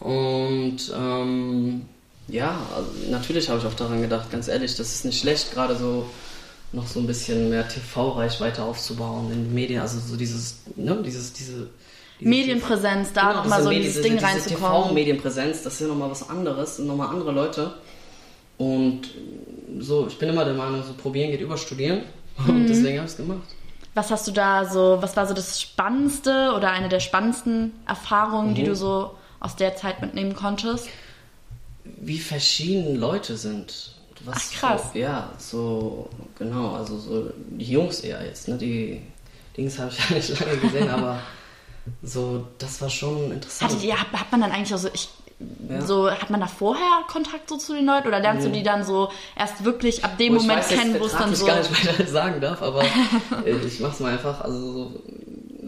Und ähm, ja, also natürlich habe ich auch daran gedacht, ganz ehrlich, das ist nicht schlecht, gerade so noch so ein bisschen mehr TV-Reichweite aufzubauen in den Medien, also so dieses, ne, dieses, diese, diese Medienpräsenz, da Genau, nochmal diese so in Medi- dieses diese- Ding diese reinzukommen. TV-Medienpräsenz, das ist ja nochmal was anderes, sind nochmal andere Leute. Und so, ich bin immer der Meinung, so probieren geht über studieren. [laughs] Mhm. Und deswegen habe ich es gemacht. Was hast du da so, was war so das Spannendste oder eine der spannendsten Erfahrungen, Mhm. die du so aus der Zeit mitnehmen konntest? Wie verschieden Leute sind. Was Ach, krass. So, ja, so, genau, also so die Jungs eher jetzt, ne? Die Dings habe ich [laughs] ja nicht lange gesehen, [laughs] aber so, das war schon interessant. Hattet ihr, hat, hat man dann eigentlich auch so, ich, Ja. so, hat man da vorher Kontakt so zu den Leuten oder lernst du die dann so erst wirklich ab dem ich Moment weiß, kennen, wo es dann so. gar nicht [laughs] weiter sagen darf, aber äh, ich mach's mal einfach. Also so,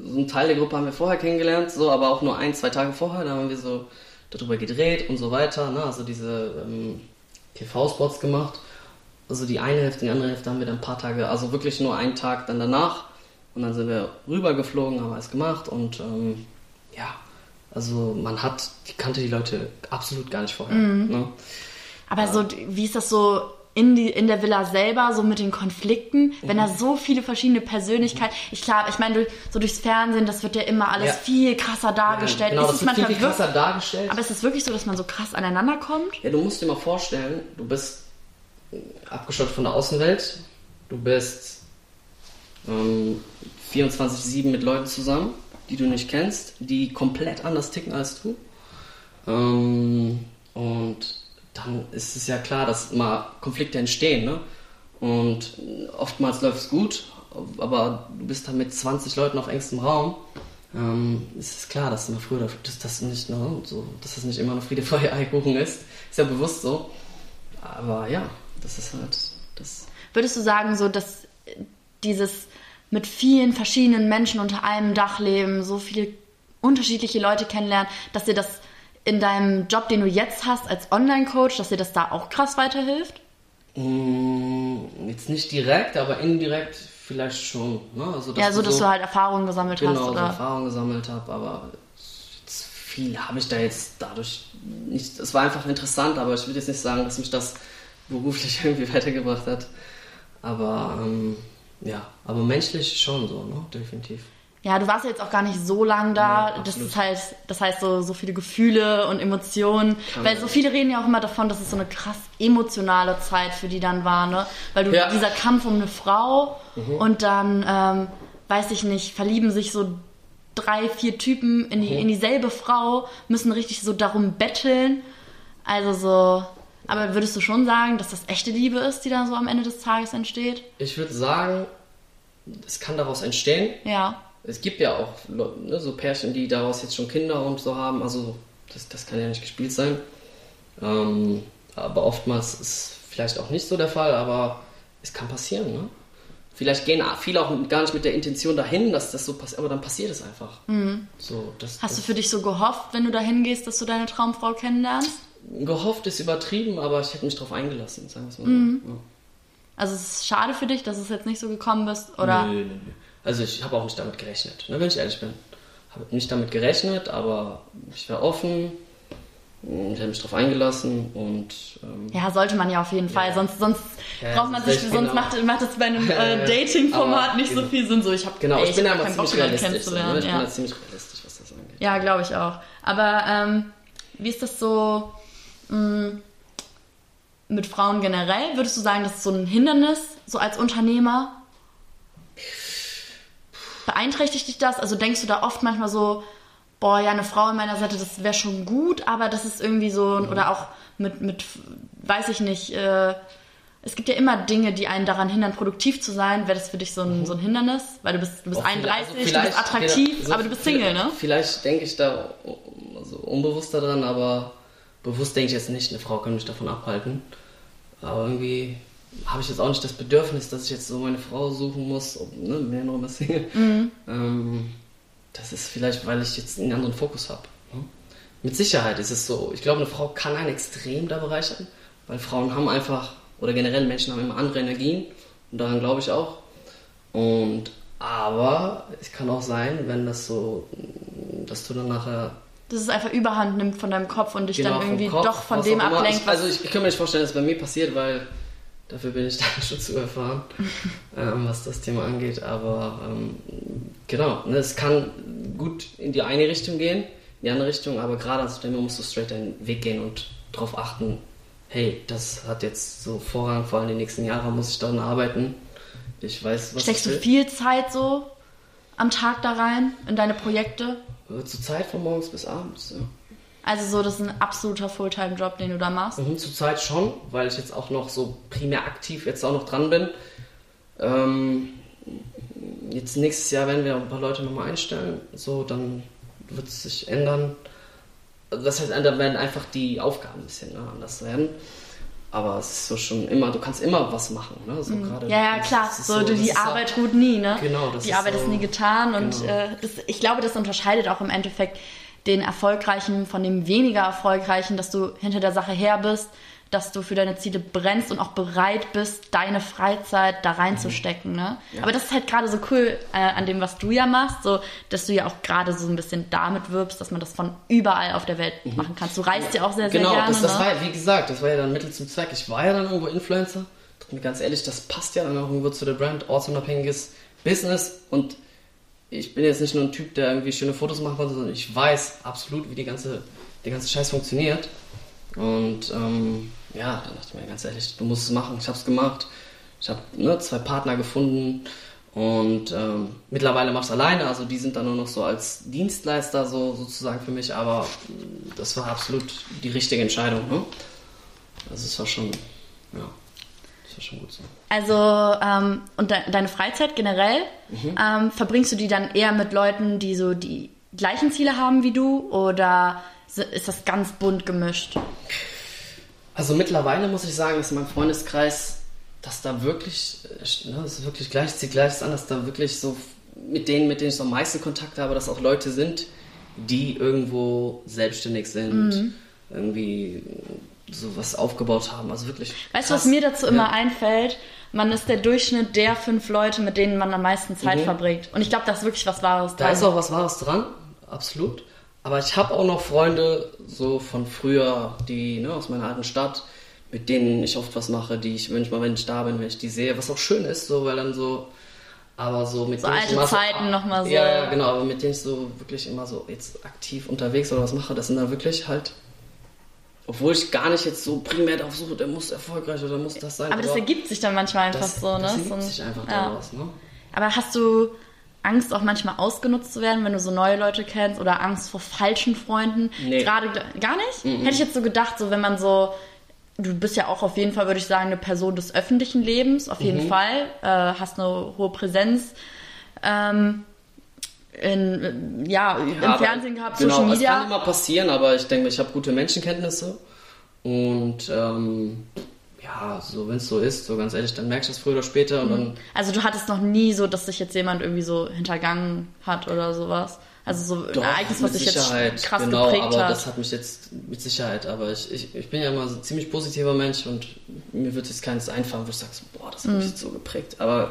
so ein Teil der Gruppe haben wir vorher kennengelernt, so, aber auch nur ein, zwei Tage vorher, da haben wir so darüber gedreht und so weiter, ne? Also diese ähm, TV-Spots gemacht. Also die eine Hälfte, die andere Hälfte haben wir dann ein paar Tage, also wirklich nur einen Tag dann danach. Und dann sind wir rübergeflogen, haben alles gemacht und ähm, ja, also man hat, die kannte die Leute absolut gar nicht vorher. Ne? Aber so, wie ist das so in, die, in der Villa selber, so mit den Konflikten, wenn Mhm. da so viele verschiedene Persönlichkeiten, ich klar, ich meine, durch- so durchs Fernsehen, das wird ja immer alles Ja. viel krasser dargestellt. Genau, ist das es wird viel, manchmal viel krasser dargestellt. aber ist es wirklich so, dass man so krass aneinander kommt? Ja, du musst dir mal vorstellen, du bist abgeschottet von der Außenwelt, du bist ähm, 24-7 mit Leuten zusammen, die du nicht kennst, die komplett anders ticken als du. Ähm, und dann ist es ja klar, dass mal Konflikte entstehen. Ne? Und oftmals läuft es gut, aber du bist dann mit 20 Leuten auf engstem Raum. Ähm, es ist klar, dass immer früher, dass das nicht ne, so, dass das nicht immer noch Friede, [laughs] Feuer, Eierkuchen ist. Ist ja bewusst so. Aber ja, das ist halt das. Würdest du sagen, so, dass dieses mit vielen verschiedenen Menschen unter einem Dach leben, so viele unterschiedliche Leute kennenlernen, dass dir das in deinem Job, den du jetzt hast als Online-Coach, dass dir das da auch krass weiterhilft? Mm, jetzt nicht direkt, aber indirekt vielleicht schon. Ne? Also, ja, so, dass du halt Erfahrungen gesammelt genau, hast, so oder? Erfahrung gesammelt habe, aber viel habe ich da jetzt dadurch nicht. Es war einfach interessant, aber ich würde jetzt nicht sagen, dass mich das beruflich [laughs] irgendwie weitergebracht hat. Aber ähm, ja, aber menschlich schon so, ne? Definitiv. Ja, du warst ja jetzt auch gar nicht so lang da. Ja, das ist halt, das heißt so, so viele Gefühle und Emotionen. Kann Weil so viele reden ja auch immer davon, dass es so eine krass emotionale Zeit für die dann war, ne? Weil du Ja. dieser Kampf um eine Frau Mhm. und dann, ähm, weiß ich nicht, verlieben sich so drei, vier Typen in, die, Mhm. in dieselbe Frau, müssen richtig so darum betteln. Also so. Aber würdest du schon sagen, dass das echte Liebe ist, die dann so am Ende des Tages entsteht? Ich würde sagen, es kann daraus entstehen. Ja. Es gibt ja auch ne, so Pärchen, die daraus jetzt schon Kinder und so haben. Also das, das kann ja nicht gespielt sein. Ähm, aber oftmals ist vielleicht auch nicht so der Fall, aber es kann passieren. Ne? Vielleicht gehen viele auch gar nicht mit der Intention dahin, dass das so passiert, aber dann passiert es einfach. So, das, Hast du das, für dich so gehofft, wenn du da hingehst, dass du deine Traumfrau kennenlernst? gehofft ist übertrieben, aber ich hätte mich darauf eingelassen, sagen wir es mal Mhm. so. Also es ist schade für dich, dass es jetzt nicht so gekommen bist, Ja. oder? Nö, nö, nö. Also ich habe auch nicht damit gerechnet, ne, wenn ich ehrlich bin. Habe nicht damit gerechnet, aber ich war offen Ich habe mich darauf eingelassen und ähm, Ja, sollte man ja auf jeden Fall, Ja. sonst, sonst Ja, braucht man sich, ist sonst genau. macht, macht es bei einem [laughs] äh. Dating-Format nicht so genau. viel Sinn. So, ich habe genau, ey, ich bin hab ja immer keinen Bock, ziemlich realistisch. So, ne? kennenzulernen. Ich bin ja. ja ziemlich realistisch, was das angeht. Ja, glaube ich auch. Aber ähm, wie ist das so mh, mit Frauen generell? Würdest du sagen, das ist so ein Hindernis, so als Unternehmer? Beeinträchtigt dich das? Also denkst du da oft manchmal so, boah, ja, eine Frau an meiner Seite, das wäre schon gut, aber das ist irgendwie so, oder auch mit, mit weiß ich nicht, äh, es gibt ja immer Dinge, die einen daran hindern, produktiv zu sein. Wäre das für dich so ein, so ein Hindernis? Weil du bist, du bist Auch vielleicht- 31, also du bist attraktiv, genau, so aber du bist Single, ne? Vielleicht denke ich da also unbewusst daran, aber bewusst denke ich jetzt nicht, eine Frau kann mich davon abhalten. Aber irgendwie habe ich jetzt auch nicht das Bedürfnis, dass ich jetzt so meine Frau suchen muss, ob, ne, ja noch immer Single. Mhm. Ähm, das ist vielleicht, weil ich jetzt einen anderen Fokus habe. Ne? Mit Sicherheit ist es so. Ich glaube, eine Frau kann einen extrem da bereichern, weil Frauen haben einfach, oder generell Menschen haben immer andere Energien und daran glaube ich auch. Und aber es kann auch sein, wenn das so, dass du dann nachher dass es einfach Überhand nimmt von deinem Kopf und dich genau dann irgendwie Kopf, doch von dem ablenkt, Ich, also ich, ich kann mir nicht vorstellen, dass es bei mir passiert, weil dafür bin ich [laughs] dann schon zu erfahren, [laughs] ähm, was das Thema angeht. Aber ähm, genau, ne, es kann gut in die eine Richtung gehen, in die andere Richtung, aber gerade als Unternehmer musst du straight deinen Weg gehen und darauf achten, hey, das hat jetzt so Vorrang, vor allem die nächsten Jahre muss ich daran arbeiten. Ich weiß, was steckst du viel Zeit so am Tag da rein in deine Projekte? Äh, Zur Zeit von morgens bis abends, ja. Also so, das ist ein absoluter Fulltime-Job, den du da machst. Mhm, Zurzeit schon, weil ich jetzt auch noch so primär aktiv jetzt auch noch dran bin. Ähm, jetzt nächstes Jahr werden wir ein paar Leute nochmal einstellen, so dann wird es sich ändern. Also Das heißt, da werden einfach die Aufgaben ein bisschen anders werden. Aber es ist so schon immer, du kannst immer was machen. Ne? So gerade, Mhm. Ja, ja, das- klar. So, du, das die Arbeit ruht nie, ne? Genau, das Die ist Arbeit so- ist nie getan und genau. äh, das, ich glaube, das unterscheidet auch im Endeffekt den Erfolgreichen von dem weniger Erfolgreichen, dass du hinter der Sache her bist, dass du für deine Ziele brennst und auch bereit bist, deine Freizeit da reinzustecken. Ne? Ja. Aber das ist halt gerade so cool äh, an dem, was du ja machst, so, dass du ja auch gerade so ein bisschen damit wirbst, dass man das von überall auf der Welt machen kannst. Du reist ja auch sehr, sehr genau, gerne. das, das ne? war ja, wie gesagt, das war ja dann Mittel zum Zweck. Ich war ja dann irgendwo Influencer. Und ganz ehrlich, das passt ja dann auch irgendwo zu der Brand, ortsunabhängiges Business. Und ich bin jetzt nicht nur ein Typ, der irgendwie schöne Fotos machen konnte, sondern ich weiß absolut, wie die ganze, der ganze Scheiß funktioniert. Und ähm, ja, dann dachte ich mir ganz ehrlich, du musst es machen. Ich habe es gemacht. Ich habe ne, zwei Partner gefunden und ähm, mittlerweile mache ich es alleine. Also die sind dann nur noch so als Dienstleister so sozusagen für mich. Aber das war absolut die richtige Entscheidung. Ne? Also es war schon, ja, das war schon gut so. Also, ähm, und de deine Freizeit generell, Mhm. ähm, verbringst du die dann eher mit Leuten, die so die gleichen Ziele haben wie du oder ist das ganz bunt gemischt? Also mittlerweile muss ich sagen, dass in meinem Freundeskreis, dass da wirklich, äh, ne, das ist wirklich gleich, zieht gleiches an, dass da wirklich so mit denen, mit denen ich so am meisten Kontakt habe, dass auch Leute sind, die irgendwo selbstständig sind, Mhm. irgendwie so was aufgebaut haben. Also wirklich. Weißt du, was mir dazu immer Ja. einfällt? Man ist der Durchschnitt der fünf Leute, mit denen man am meisten Zeit Mhm. verbringt. Und ich glaube, da ist wirklich was Wahres Da dran. ist auch was Wahres dran, absolut. Aber ich habe auch noch Freunde so von früher, die ne, aus meiner alten Stadt, mit denen ich oft was mache, die ich manchmal, wenn ich da bin, wenn ich die sehe, was auch schön ist, so, weil dann so, aber so mit So denen ich alte immer Zeiten noch mal so. Ja, ja, genau, aber mit denen ich so wirklich immer so jetzt aktiv unterwegs oder was mache, das sind dann wirklich halt, obwohl ich gar nicht jetzt so primär darauf suche, der muss erfolgreich oder muss das sein. aber das ergibt sich dann manchmal einfach das, so, ne? das ergibt sich einfach ja. daraus, ne? Aber hast du Angst, auch manchmal ausgenutzt zu werden, wenn du so neue Leute kennst oder Angst vor falschen Freunden? Nee. Gerade gar nicht? Hätte ich jetzt so gedacht, so wenn man so, du bist ja auch auf jeden Fall, würde ich sagen, eine Person des öffentlichen Lebens, auf Mhm. jeden Fall, äh, hast eine hohe Präsenz. Ähm, in, ja, im aber- Fernsehen gehabt, genau, Social Es kann Media. immer passieren, aber ich denke, ich habe gute Menschenkenntnisse. Und ähm, ja, so wenn es so ist, so ganz ehrlich, dann merkst du es früher oder später und dann. Also du hattest noch nie so, dass sich jetzt jemand irgendwie so hintergangen hat oder sowas. Also so ein Ereignis, was dich jetzt krass genau, geprägt aber hat. das hat mich jetzt mit Sicherheit, aber ich, ich, ich bin ja immer so ein ziemlich positiver Mensch und mir wird jetzt keins einfallen, wo ich sage, boah, das hat mich jetzt so geprägt. Aber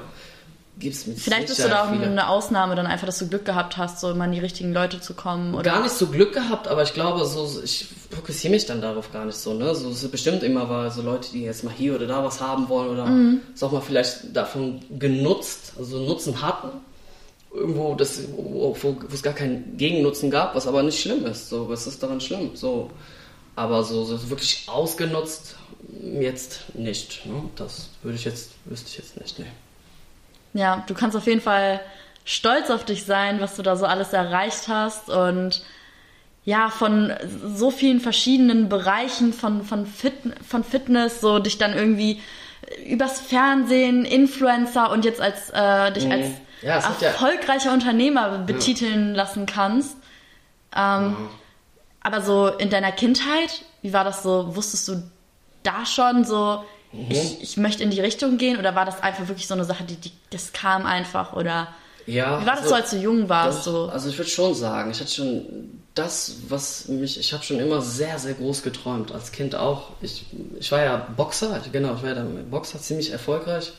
gibt es mit. Vielleicht bist du da auch viele. eine Ausnahme, dann einfach, dass du Glück gehabt hast, so immer an die richtigen Leute zu kommen. Oder Gar nicht so Glück gehabt, aber ich glaube, so ich, fokussiere mich dann darauf gar nicht so, ne? So es ist bestimmt immer weil so Leute, die jetzt mal hier oder da was haben wollen oder mhm. es auch mal vielleicht davon genutzt, also Nutzen hatten. Irgendwo, das, wo, wo, wo es gar keinen Gegennutzen gab, was aber nicht schlimm ist. So, was ist daran schlimm? So, aber so, so wirklich ausgenutzt jetzt nicht. Ne? Das würde ich jetzt, wüsste ich jetzt nicht. Nee. Ja, du kannst auf jeden Fall stolz auf dich sein, was du da so alles erreicht hast und ja, von so vielen verschiedenen Bereichen von, von, Fit, von Fitness, so dich dann irgendwie übers Fernsehen, Influencer und jetzt als äh, dich mhm. als ja, erfolgreicher ja. Unternehmer betiteln ja. lassen kannst. Ähm, mhm. Aber so in deiner Kindheit, wie war das so? Wusstest du da schon so, mhm. ich, ich möchte in die Richtung gehen? Oder war das einfach wirklich so eine Sache, die, die das kam einfach? Oder ja, wie war das so, so als du jung warst? Doch, so? Also ich würde schon sagen, ich hatte schon das, was mich, ich habe schon immer sehr, sehr groß geträumt, als Kind auch. Ich, ich war ja Boxer, genau, ich war ja Boxer, ziemlich erfolgreich.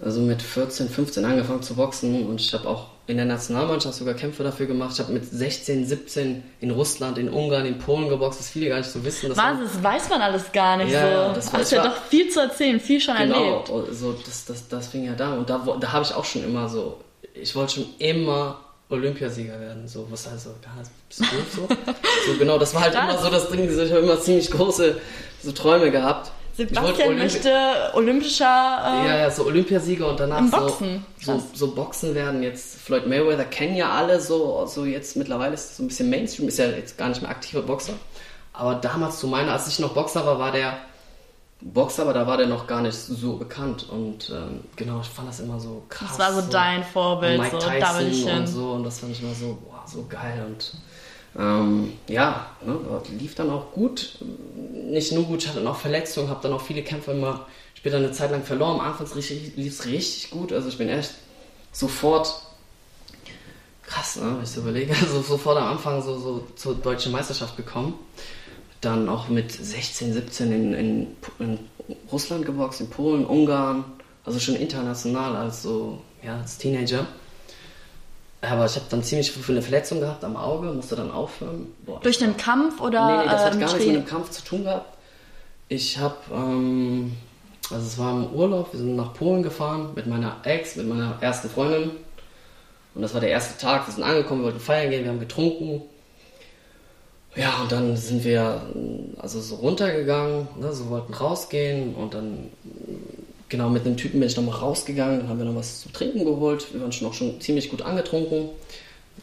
Also mit 14, 15 angefangen zu boxen und ich habe auch in der Nationalmannschaft sogar Kämpfe dafür gemacht. Ich habe mit 16, 17 in Russland, in Ungarn, in Polen geboxt, das viele gar nicht so wissen. Das Was, das weiß man alles gar nicht ja, so. Das war, Hast ja doch viel zu erzählen, viel schon genau, erlebt. Genau, so, das, das, das fing ja da und da, da habe ich auch schon immer so, ich wollte schon immer Olympiasieger werden, so was also gar bist du so. [laughs] so genau, das war halt das. immer so das Ding, ich habe immer ziemlich große so Träume gehabt. Sebastian Olympi möchte olympischer äh, ja, ja, so Olympiasieger und danach Boxen. So, so, so, Boxen werden. Jetzt Floyd Mayweather kennen ja alle so, so jetzt mittlerweile ist es so ein bisschen Mainstream, ist ja jetzt gar nicht mehr aktiver Boxer. Aber damals zu meiner, als ich noch Boxer war, war der Boxer, aber da war der noch gar nicht so bekannt und ähm, genau, ich fand das immer so krass. Das war so, so dein Vorbild, Mike so Tyson und so und das fand ich immer so, boah, so geil und ähm, ja, ne, lief dann auch gut. Nicht nur gut, ich hatte dann auch Verletzungen, habe dann auch viele Kämpfe immer später eine Zeit lang verloren. Anfangs lief es richtig gut, also ich bin echt sofort krass, ne, wenn ich so überlege, [laughs] also sofort am Anfang so, so zur deutschen Meisterschaft gekommen dann auch mit 16, 17 in, in, in Russland geboxt, in Polen, Ungarn, also schon international als so, ja, als Teenager. Aber ich habe dann ziemlich viele Verletzungen gehabt am Auge, musste dann aufhören. Boah, Durch den Kampf oder? Nee, nee, das äh, hat gar nichts mit dem Kampf zu tun gehabt. Ich habe, ähm, also es war im Urlaub, wir sind nach Polen gefahren mit meiner Ex, mit meiner ersten Freundin. Und das war der erste Tag, wir sind angekommen, wir wollten feiern gehen, wir haben getrunken. Ja, und dann sind wir also so runtergegangen, ne, so wollten rausgehen und dann genau mit einem Typen bin ich nochmal rausgegangen, dann haben wir noch was zu trinken geholt, wir waren schon auch schon ziemlich gut angetrunken.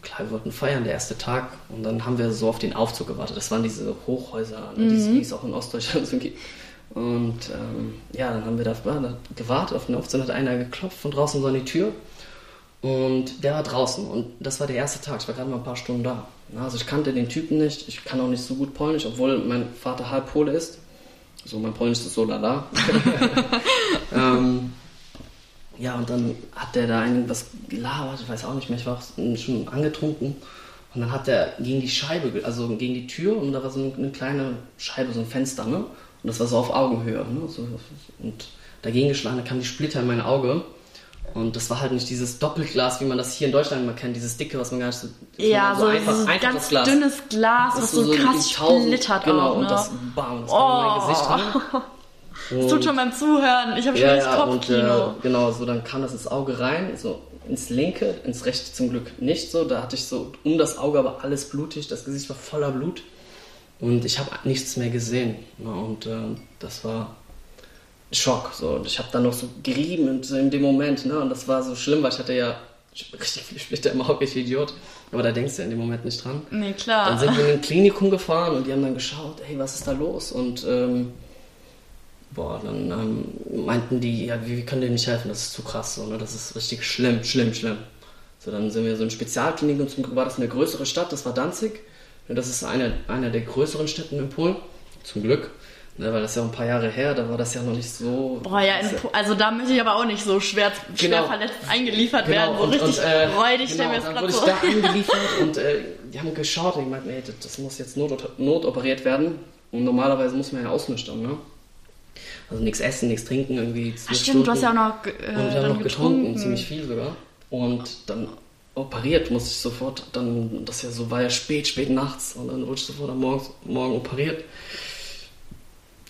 Klar, wir wollten feiern, der erste Tag und dann haben wir so auf den Aufzug gewartet. Das waren diese Hochhäuser, ne, mhm. die es auch in Ostdeutschland so gibt. Und ähm, ja, dann haben wir da gewartet, auf den Aufzug hat einer geklopft von draußen so an die Tür und der war draußen und das war der erste Tag, ich war gerade mal ein paar Stunden da. Also ich kannte den Typen nicht, ich kann auch nicht so gut Polnisch, obwohl mein Vater halb Pole ist. So, mein Polnisch ist so lala. [laughs] ähm, ja, und dann hat der da irgendwas gelabert, ich weiß auch nicht mehr, ich war schon angetrunken. Und dann hat er gegen die Scheibe, also gegen die Tür, und da war so eine kleine Scheibe, so ein Fenster, ne? Und das war so auf Augenhöhe, ne? So, und dagegen geschlagen, da kamen die Splitter in mein Auge. Und das war halt nicht dieses Doppelglas, wie man das hier in Deutschland immer kennt, dieses dicke, was man gar nicht so. Ja, so, so einfach, einfach ganz Glas. dünnes Glas, was so, so krass splittert genau, auch. Und das, bam, das oh. mein Gesicht rein. [laughs] Es tut schon beim Zuhören. Ich habe schon ja, das Kopfkino. Und, äh, genau, so dann kam das ins Auge rein, so ins linke, ins rechte zum Glück nicht so. Da hatte ich so um das Auge aber alles blutig, das Gesicht war voller Blut. Und ich habe nichts mehr gesehen. Ne? Und äh, das war Schock. So. Und ich habe dann noch so gerieben in, in dem Moment. Ne? Und das war so schlimm, weil ich hatte ja richtig viele Splitter im Auge, ich Idiot. Aber da denkst du in dem Moment nicht dran. Nee, klar. Dann sind wir in ein Klinikum gefahren und die haben dann geschaut, hey, was ist da los? Und ähm, boah, dann ähm, meinten die, ja, wir, wir können dir nicht helfen, das ist zu krass, so, ne? das ist richtig schlimm, schlimm, schlimm. So, dann sind wir so in Spezialklinikum, zum Glück war das eine größere Stadt, das war Danzig. Das ist eine, eine der größeren Städten in Polen, zum Glück. Ne, weil das ja ein paar Jahre her, da war das ja noch nicht so. Boah, ja, also da möchte ich aber auch nicht so schwer, schwer genau. verletzt eingeliefert genau. werden, so und, richtig und, äh, räudig, genau, mir dann wurde so. ich da [laughs] eingeliefert und äh, die haben geschaut und gemeint, ey, das muss jetzt not, notoperiert werden. Und normalerweise muss man ja ausnüchtern, ne? Also nichts essen, nichts trinken, irgendwie. Ach stimmt, Stunden. du hast ja auch noch, äh, und wir haben noch getrunken, getrunken, ziemlich viel sogar. Und dann operiert, musste ich sofort dann, das ja so war ja spät, spät nachts und dann wurde ich sofort am Morgen, Morgen operiert.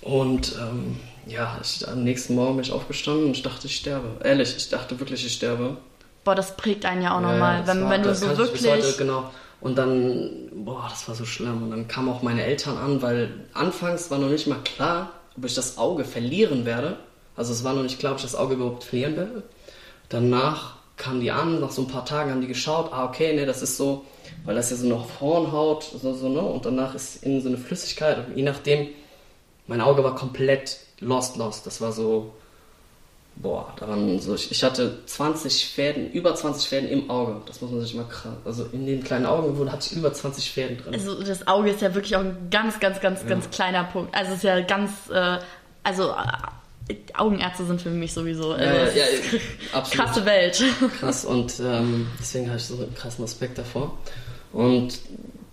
Und ähm, ja, ich, am nächsten Morgen bin ich aufgestanden und ich dachte, ich sterbe. Ehrlich, ich dachte wirklich, ich sterbe. Boah, das prägt einen ja auch nochmal. Ja, wenn, war, wenn du so wirklich. Heute, genau. Und dann, boah, das war so schlimm. Und dann kamen auch meine Eltern an, weil anfangs war noch nicht mal klar, ob ich das Auge verlieren werde. Also es war noch nicht klar, ob ich das Auge überhaupt verlieren werde. Danach kamen die an, nach so ein paar Tagen haben die geschaut, ah, okay, ne, das ist so, weil das ja so noch Hornhaut, so, so, ne, und danach ist innen so eine Flüssigkeit, und je nachdem, mein Auge war komplett lost, lost. Das war so, boah, daran, so, ich, ich hatte 20 Fäden, über 20 Fäden im Auge. Das muss man sich mal krass, also in den kleinen Augen hatte ich über 20 Fäden drin. Also das Auge ist ja wirklich auch ein ganz, ganz, ganz, ja. ganz kleiner Punkt. Also es ist ja ganz, äh, also äh, Augenärzte sind für mich sowieso äh, ja, ja, [laughs] krasse Welt. Krass und ähm, deswegen habe ich so einen krassen Aspekt davor. Und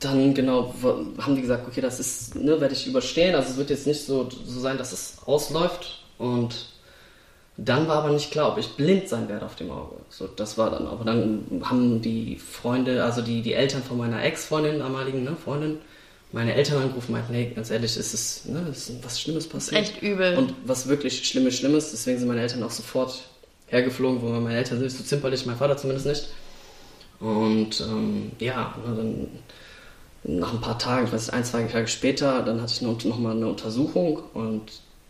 dann genau haben die gesagt, okay, das ist, ne, werde ich überstehen. Also es wird jetzt nicht so, so sein, dass es ausläuft. Und dann war aber nicht klar, ob ich blind sein werde auf dem Auge. So, das war dann. Aber dann haben die Freunde, also die, die Eltern von meiner Ex-Freundin, damaligen ne, Freundin, meine Eltern angerufen und meinten, hey, ganz ehrlich, ist es, ne, ist was Schlimmes passiert. Echt übel. Und was wirklich Schlimmes, Schlimmes. Deswegen sind meine Eltern auch sofort hergeflogen, wo meine Eltern sind so zimperlich, mein Vater zumindest nicht. Und ähm, ja, dann nach ein paar Tagen, ich weiß nicht, ein, zwei Tage später, dann hatte ich noch, noch mal eine Untersuchung und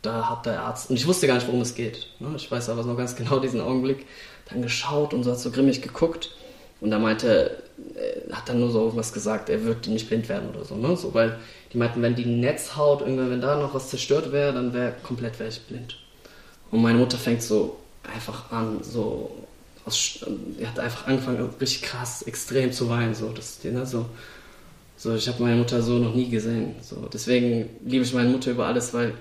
da hat der Arzt, und ich wusste gar nicht, worum es geht. Ne? Ich weiß aber noch ganz [laughs] genau diesen Augenblick, dann geschaut und so hat so grimmig geguckt und da meinte, äh, hat dann nur so was gesagt, er wird nicht blind werden oder so, ne? So, weil die meinten, wenn die Netzhaut, irgendwann, wenn da noch was zerstört wäre, dann wäre komplett wäre ich blind. Und meine Mutter fängt so einfach an, so, aus, die hat einfach angefangen, richtig krass, extrem zu weinen, so, das, ne, so, so, ich habe meine Mutter so noch nie gesehen. So, deswegen liebe ich meine Mutter über alles, weil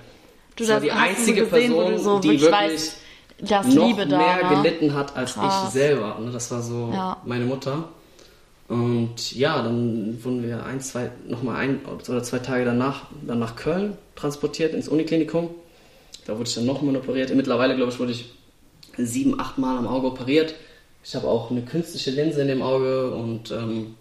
du das die einzige gesehen, Person, so die wirklich weißt, noch Liebe mehr da, ne? gelitten hat als Krass. ich selber. Ne? Das war so ja. meine Mutter. Und ja, dann wurden wir ein, zwei, nochmal ein oder zwei Tage danach dann nach Köln transportiert ins Uniklinikum. Da wurde ich dann nochmal operiert. Mittlerweile, glaube ich, wurde ich sieben, acht Mal am Auge operiert. Ich habe auch eine künstliche Linse in dem Auge und ähm,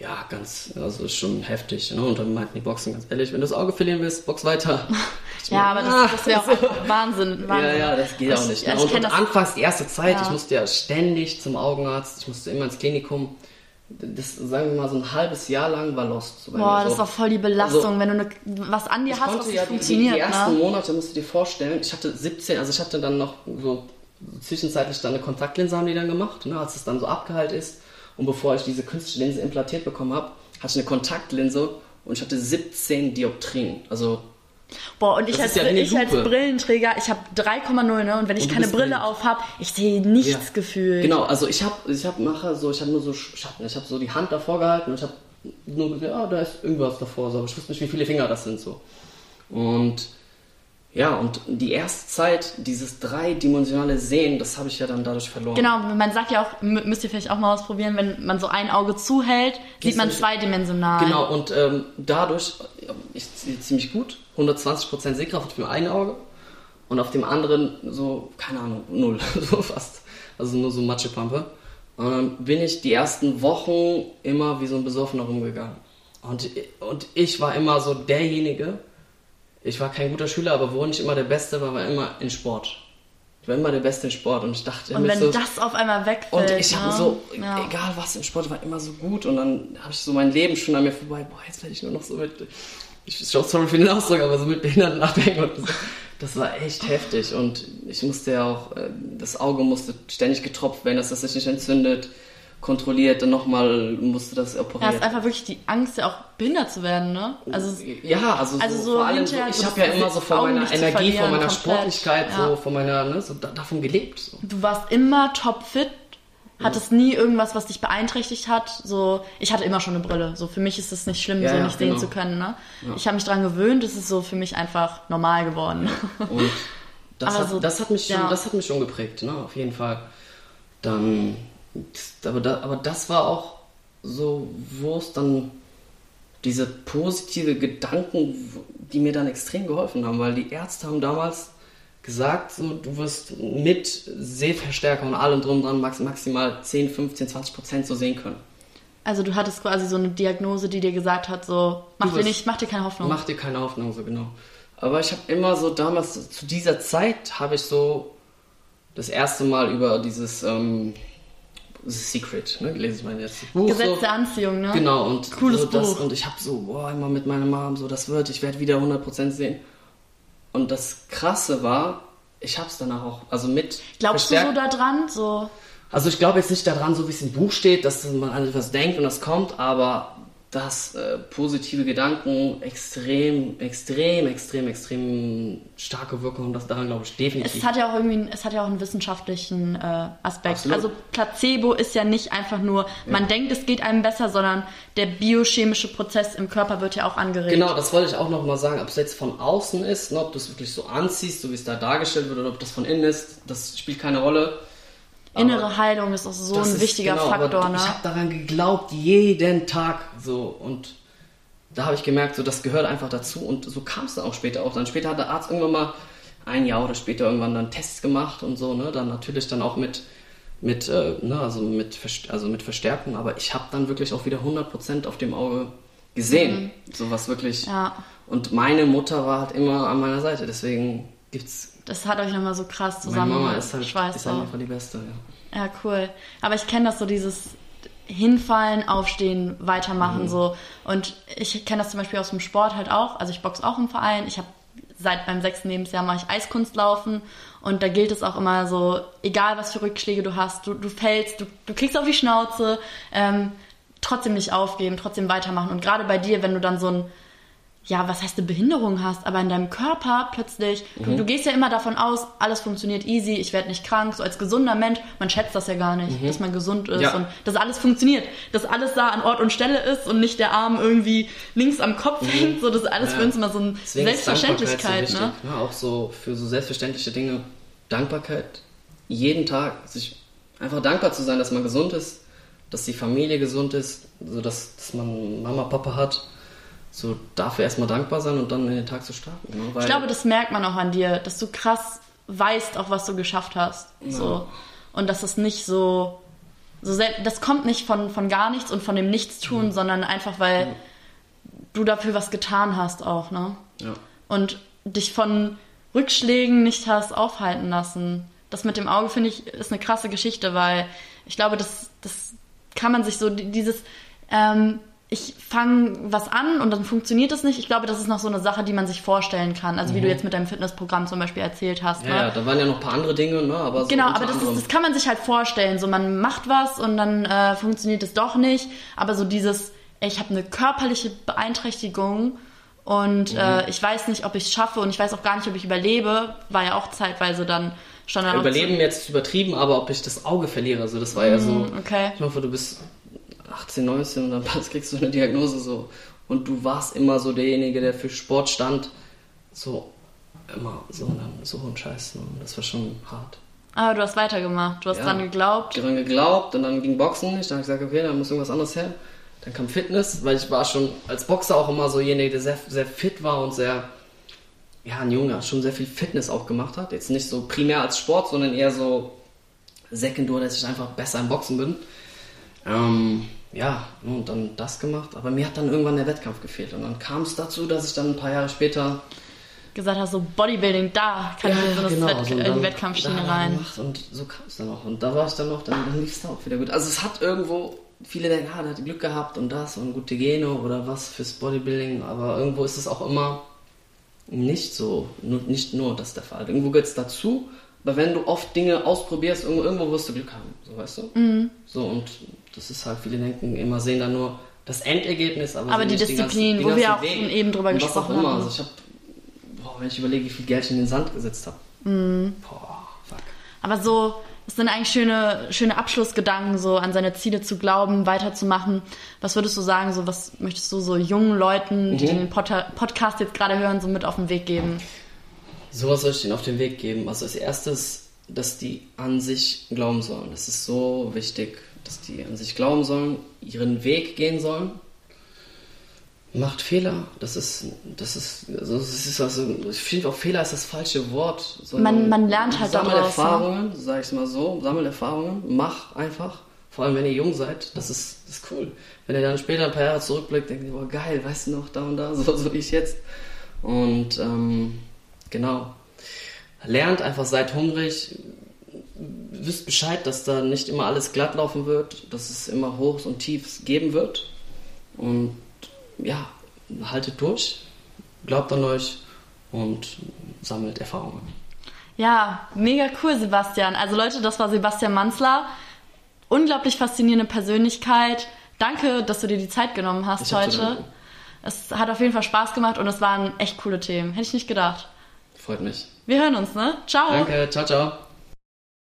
ja, ganz, also ist schon heftig. Ne? Und dann meinten die Boxen ganz ehrlich, wenn du das Auge verlieren willst, box weiter. [laughs] ja, aber das, das wäre auch [laughs] so. Wahnsinn, Wahnsinn. Ja, ja, das geht auch nicht. Ne? Und, und anfangs die erste Zeit, ja. ich musste ja ständig zum Augenarzt, ich musste immer ins Klinikum. Das, sagen wir mal, so ein halbes Jahr lang war Lost. So Boah, das war voll die Belastung, also, wenn du ne, was an dir hast, was nicht ja funktioniert. Die, die ersten ne? Monate musst du dir vorstellen, ich hatte 17, also ich hatte dann noch so zwischenzeitlich dann eine Kontaktlinse haben die dann gemacht, ne, als es dann so abgeheilt ist. Und bevor ich diese künstliche Linse implantiert bekommen habe, hatte ich eine Kontaktlinse und ich hatte 17 Dioptrien. Also Boah, und ich, als, ja ich als Brillenträger, ich habe 3,0, ne? Und wenn ich und keine Brille blind. auf habe, ich sehe nichts ja. gefühlt. Genau, also ich habe ich hab mache so, ich habe nur so Schatten, ich habe so die Hand davor gehalten und ich habe nur gesehen, ah, da ist irgendwas davor, so, aber ich wusste nicht, wie viele Finger das sind so. Und ja, und die erste Zeit, dieses dreidimensionale Sehen, das habe ich ja dann dadurch verloren. Genau, man sagt ja auch, müsst ihr vielleicht auch mal ausprobieren, wenn man so ein Auge zuhält, sieht man zweidimensional. Genau, und ähm, dadurch, ich sehe ziemlich gut, 120% Sehkraft auf dem einen Auge und auf dem anderen so, keine Ahnung, null, [laughs] so fast. Also nur so Matschepampe. Und dann bin ich die ersten Wochen immer wie so ein Besoffener rumgegangen. Und, und ich war immer so derjenige, ich war kein guter Schüler, aber wo nicht immer der Beste war, war immer in Sport. Ich war immer der Beste in Sport und ich dachte Und wenn so, das auf einmal wegfällt. Und ich habe ne? so, ja. egal was im Sport war, immer so gut und dann habe ich so mein Leben schon an mir vorbei, boah, jetzt werde ich nur noch so mit, ich schaue sorry für den Ausdruck, aber so mit Behinderten nachdenken und so. Das war echt heftig und ich musste ja auch, äh, das Auge musste ständig getropft werden, dass das sich nicht entzündet kontrolliert, dann nochmal musste das operieren. Ja, ist einfach wirklich die Angst, ja auch behindert zu werden, ne? Also, ja, also, also so, so vor allem, so, ich habe ja immer so von meiner Energie, von meiner komplett. Sportlichkeit, ja. so von meiner, ne, so davon gelebt. So. Du warst immer topfit, hattest nie irgendwas, was dich beeinträchtigt hat. So, ich hatte immer schon eine Brille. So für mich ist es nicht schlimm, ja, so ja, nicht genau. sehen zu können. Ne? Ja. Ich habe mich daran gewöhnt. Es ist so für mich einfach normal geworden. Und [laughs] das, hat, so, das hat mich schon, das hat mich schon geprägt, ne? Auf jeden Fall. Dann aber, da, aber das war auch so, wo es dann diese positive Gedanken, die mir dann extrem geholfen haben, weil die Ärzte haben damals gesagt, so, du wirst mit Sehverstärker und allem drum dran max maximal 10, 15, 20 Prozent so sehen können. Also du hattest quasi so eine Diagnose, die dir gesagt hat, so, mach dir nicht, mach dir keine Hoffnung. Mach dir keine Hoffnung, so genau. Aber ich habe immer so damals, zu dieser Zeit, habe ich so das erste Mal über dieses ähm, Secret, ne, lese ich mein jetzt Buch. Gesetz so. der Anziehung, ne? Genau, und, Cooles so das, Buch. und ich habe so, boah, immer mit meiner Mom, so, das wird, ich werde wieder 100% sehen. Und das Krasse war, ich habe es danach auch, also mit Glaubst du so verstärkt- daran? So, Also ich glaube jetzt nicht daran, so wie es im Buch steht, dass man an etwas denkt und das kommt, aber dass äh, positive Gedanken extrem, extrem, extrem, extrem starke Wirkung haben, das daran glaube ich definitiv. es hat ja auch irgendwie, einen- es hat ja auch einen wissenschaftlichen äh, Aspekt. Absolut. Also Placebo ist ja nicht einfach nur, man denkt, es geht einem besser, sondern der biochemische Prozess im Körper wird ja auch angeregt. Genau, das wollte ich auch noch mal sagen. Ob es jetzt von außen ist, ne, ob du es wirklich so anziehst, so wie es da dargestellt wird, oder ob das von innen ist, das spielt keine Rolle. Innere Aber Heilung ist auch so ein ist- wichtiger genau, Faktor, ne? Ich habe daran geglaubt, jeden Tag so. Und da habe ich gemerkt, so das gehört einfach dazu. Und so kam es dann auch später auch. Dann später hat der Arzt irgendwann mal ein Jahr oder später irgendwann dann Tests gemacht und so, ne? Dann natürlich dann auch mit mit, äh, ne, also mit, also mit Verstärkung, aber ich habe dann wirklich auch wieder 100% auf dem Auge gesehen. So was wirklich. Mhm. Ja. Und meine Mutter war halt immer an meiner Seite, deswegen gibt's. Das hat euch nochmal so krass Meine zusammen Mama ist halt, Schweiß ist halt einfach die Beste, ja. Ja, cool. Aber ich kenne das so, dieses Hinfallen, Aufstehen, Weitermachen so. Und ich kenne das zum Beispiel aus dem Sport halt auch. Also ich boxe auch im Verein. Ich habe seit meinem sechsten Lebensjahr mache ich Eiskunstlaufen. Und da gilt es auch immer so, egal was für Rückschläge du hast, du, du fällst, du, du kriegst auf die Schnauze, ähm, trotzdem nicht aufgeben, trotzdem weitermachen. Und gerade bei dir, wenn du dann so ein ja, was heißt eine Behinderung hast, aber in deinem Körper plötzlich, du, du gehst ja immer davon aus, alles funktioniert easy, ich werde nicht krank, so als gesunder Mensch, man schätzt das ja gar nicht, dass man gesund ist Ja. und dass alles funktioniert, dass alles da an Ort und Stelle ist und nicht der Arm irgendwie links am Kopf hängt, so das ist alles Ja. für uns immer so eine Deswegen Selbstverständlichkeit, so ne? ne? Auch so für so selbstverständliche Dinge. Dankbarkeit. Jeden Tag sich einfach dankbar zu sein, dass man gesund ist, dass die Familie gesund ist, so dass, dass man Mama, Papa hat. So dafür erstmal dankbar sein und dann in den Tag zu starten. Ne? Ich glaube, das merkt man auch an dir, dass du krass weißt, auch was du geschafft hast. So. Und dass es nicht so, so das kommt nicht von, von gar nichts und von dem Nichtstun, Mhm. sondern einfach, weil du dafür was getan hast auch, ne? ja. Und dich von Rückschlägen nicht hast aufhalten lassen. Das mit dem Auge, finde ich, ist eine krasse Geschichte, weil ich glaube, das, das kann man sich so, die- dieses, ähm, ich fange was an und dann funktioniert es nicht. Ich glaube, das ist noch so eine Sache, die man sich vorstellen kann. Also wie du jetzt mit deinem Fitnessprogramm zum Beispiel erzählt hast. Mhm. Ja, ne? ja, da waren ja noch ein paar andere Dinge, ne? aber so Genau, aber das, ist, das kann man sich halt vorstellen. So, man macht was und dann äh, funktioniert es doch nicht. Aber so dieses, ich habe eine körperliche Beeinträchtigung und Mhm. äh, ich weiß nicht, ob ich es schaffe und ich weiß auch gar nicht, ob ich überlebe, war ja auch zeitweise dann schon dann Überleben jetzt übertrieben, aber ob ich das Auge verliere, also das war ja so. Mhm, okay. Ich hoffe, du bist 18, 19 und dann [laughs] kriegst du eine Diagnose so. Und du warst immer so derjenige, der für Sport stand. So, immer so, und dann so ein Scheiß. Ne? Das war schon hart. Aber du hast weitergemacht, du hast Ja. dran geglaubt. Daran geglaubt und dann ging Boxen nicht. Dann habe ich gesagt, okay, dann muss irgendwas anderes her. Dann kam Fitness, weil ich war schon als Boxer auch immer so derjenige, der sehr, sehr fit war und sehr, ja, ein Junge, schon sehr viel Fitness auch gemacht hat. Jetzt nicht so primär als Sport, sondern eher so sekundär, dass ich einfach besser im Boxen bin. Ähm, ja, und dann das gemacht. Aber mir hat dann irgendwann der Wettkampf gefehlt. Und dann kam es dazu, dass ich dann ein paar Jahre später Gesagt hast, so Bodybuilding, da kann ich in so genau, Wett so äh, dann die Wettkampfschiene rein. Und so kam es dann auch. Und da war ich dann noch, dann, dann lief es auch wieder gut. Also es hat irgendwo, viele denken, ah, der hat Glück gehabt und das und gute Gene oder was fürs Bodybuilding, aber irgendwo ist es auch immer nicht so, nicht nur das der Fall. Irgendwo geht es dazu, aber wenn du oft Dinge ausprobierst, irgendwo, irgendwo wirst du Glück haben, so weißt du? Mhm. So und das ist halt, viele denken immer, sehen dann nur das Endergebnis, aber, Aber die Disziplin, ganzen- wo den wir auch Weg schon eben drüber gesprochen auch immer. haben. Also ich habe, wenn ich überlege, wie viel Geld ich in den Sand gesetzt habe. Mhm. Boah, fuck. Aber so, es sind eigentlich schöne, schöne Abschlussgedanken, so an seine Ziele zu glauben, weiterzumachen. Was würdest du sagen, so was möchtest du so jungen Leuten, die Mhm. den Pod Podcast jetzt gerade hören, so mit auf den Weg geben? Sowas soll ich denen auf den Weg geben. Also als erstes, dass die an sich glauben sollen. Das ist so wichtig, dass die an sich glauben sollen, ihren Weg gehen sollen. macht Fehler. Das ist, das ist, also, das ist also, ich finde auch Fehler ist das falsche Wort. Man, man lernt halt Sammel daraus. Ne? Erfahrungen, sag ich mal so, sammel Erfahrungen, mach einfach. Vor allem, wenn ihr jung seid, das ist, das ist cool. Wenn ihr dann später ein paar Jahre zurückblickt, denkt ihr, boah, geil, weißt du noch, da und da, so, so wie ich jetzt. Und ähm, genau. Lernt einfach, seid hungrig, wisst Bescheid, dass da nicht immer alles glatt laufen wird, dass es immer Hochs und Tiefs geben wird. Und ja, haltet durch, glaubt an euch und sammelt Erfahrungen. Ja, mega cool, Sebastian. Also Leute, das war Sebastian Manzler. Unglaublich faszinierende Persönlichkeit. Danke, dass du dir die Zeit genommen hast Ich heute. Es hat auf jeden Fall Spaß gemacht und es waren echt coole Themen. Hätte ich nicht gedacht. Freut mich. Wir hören uns, ne? Ciao. Danke, ciao, ciao.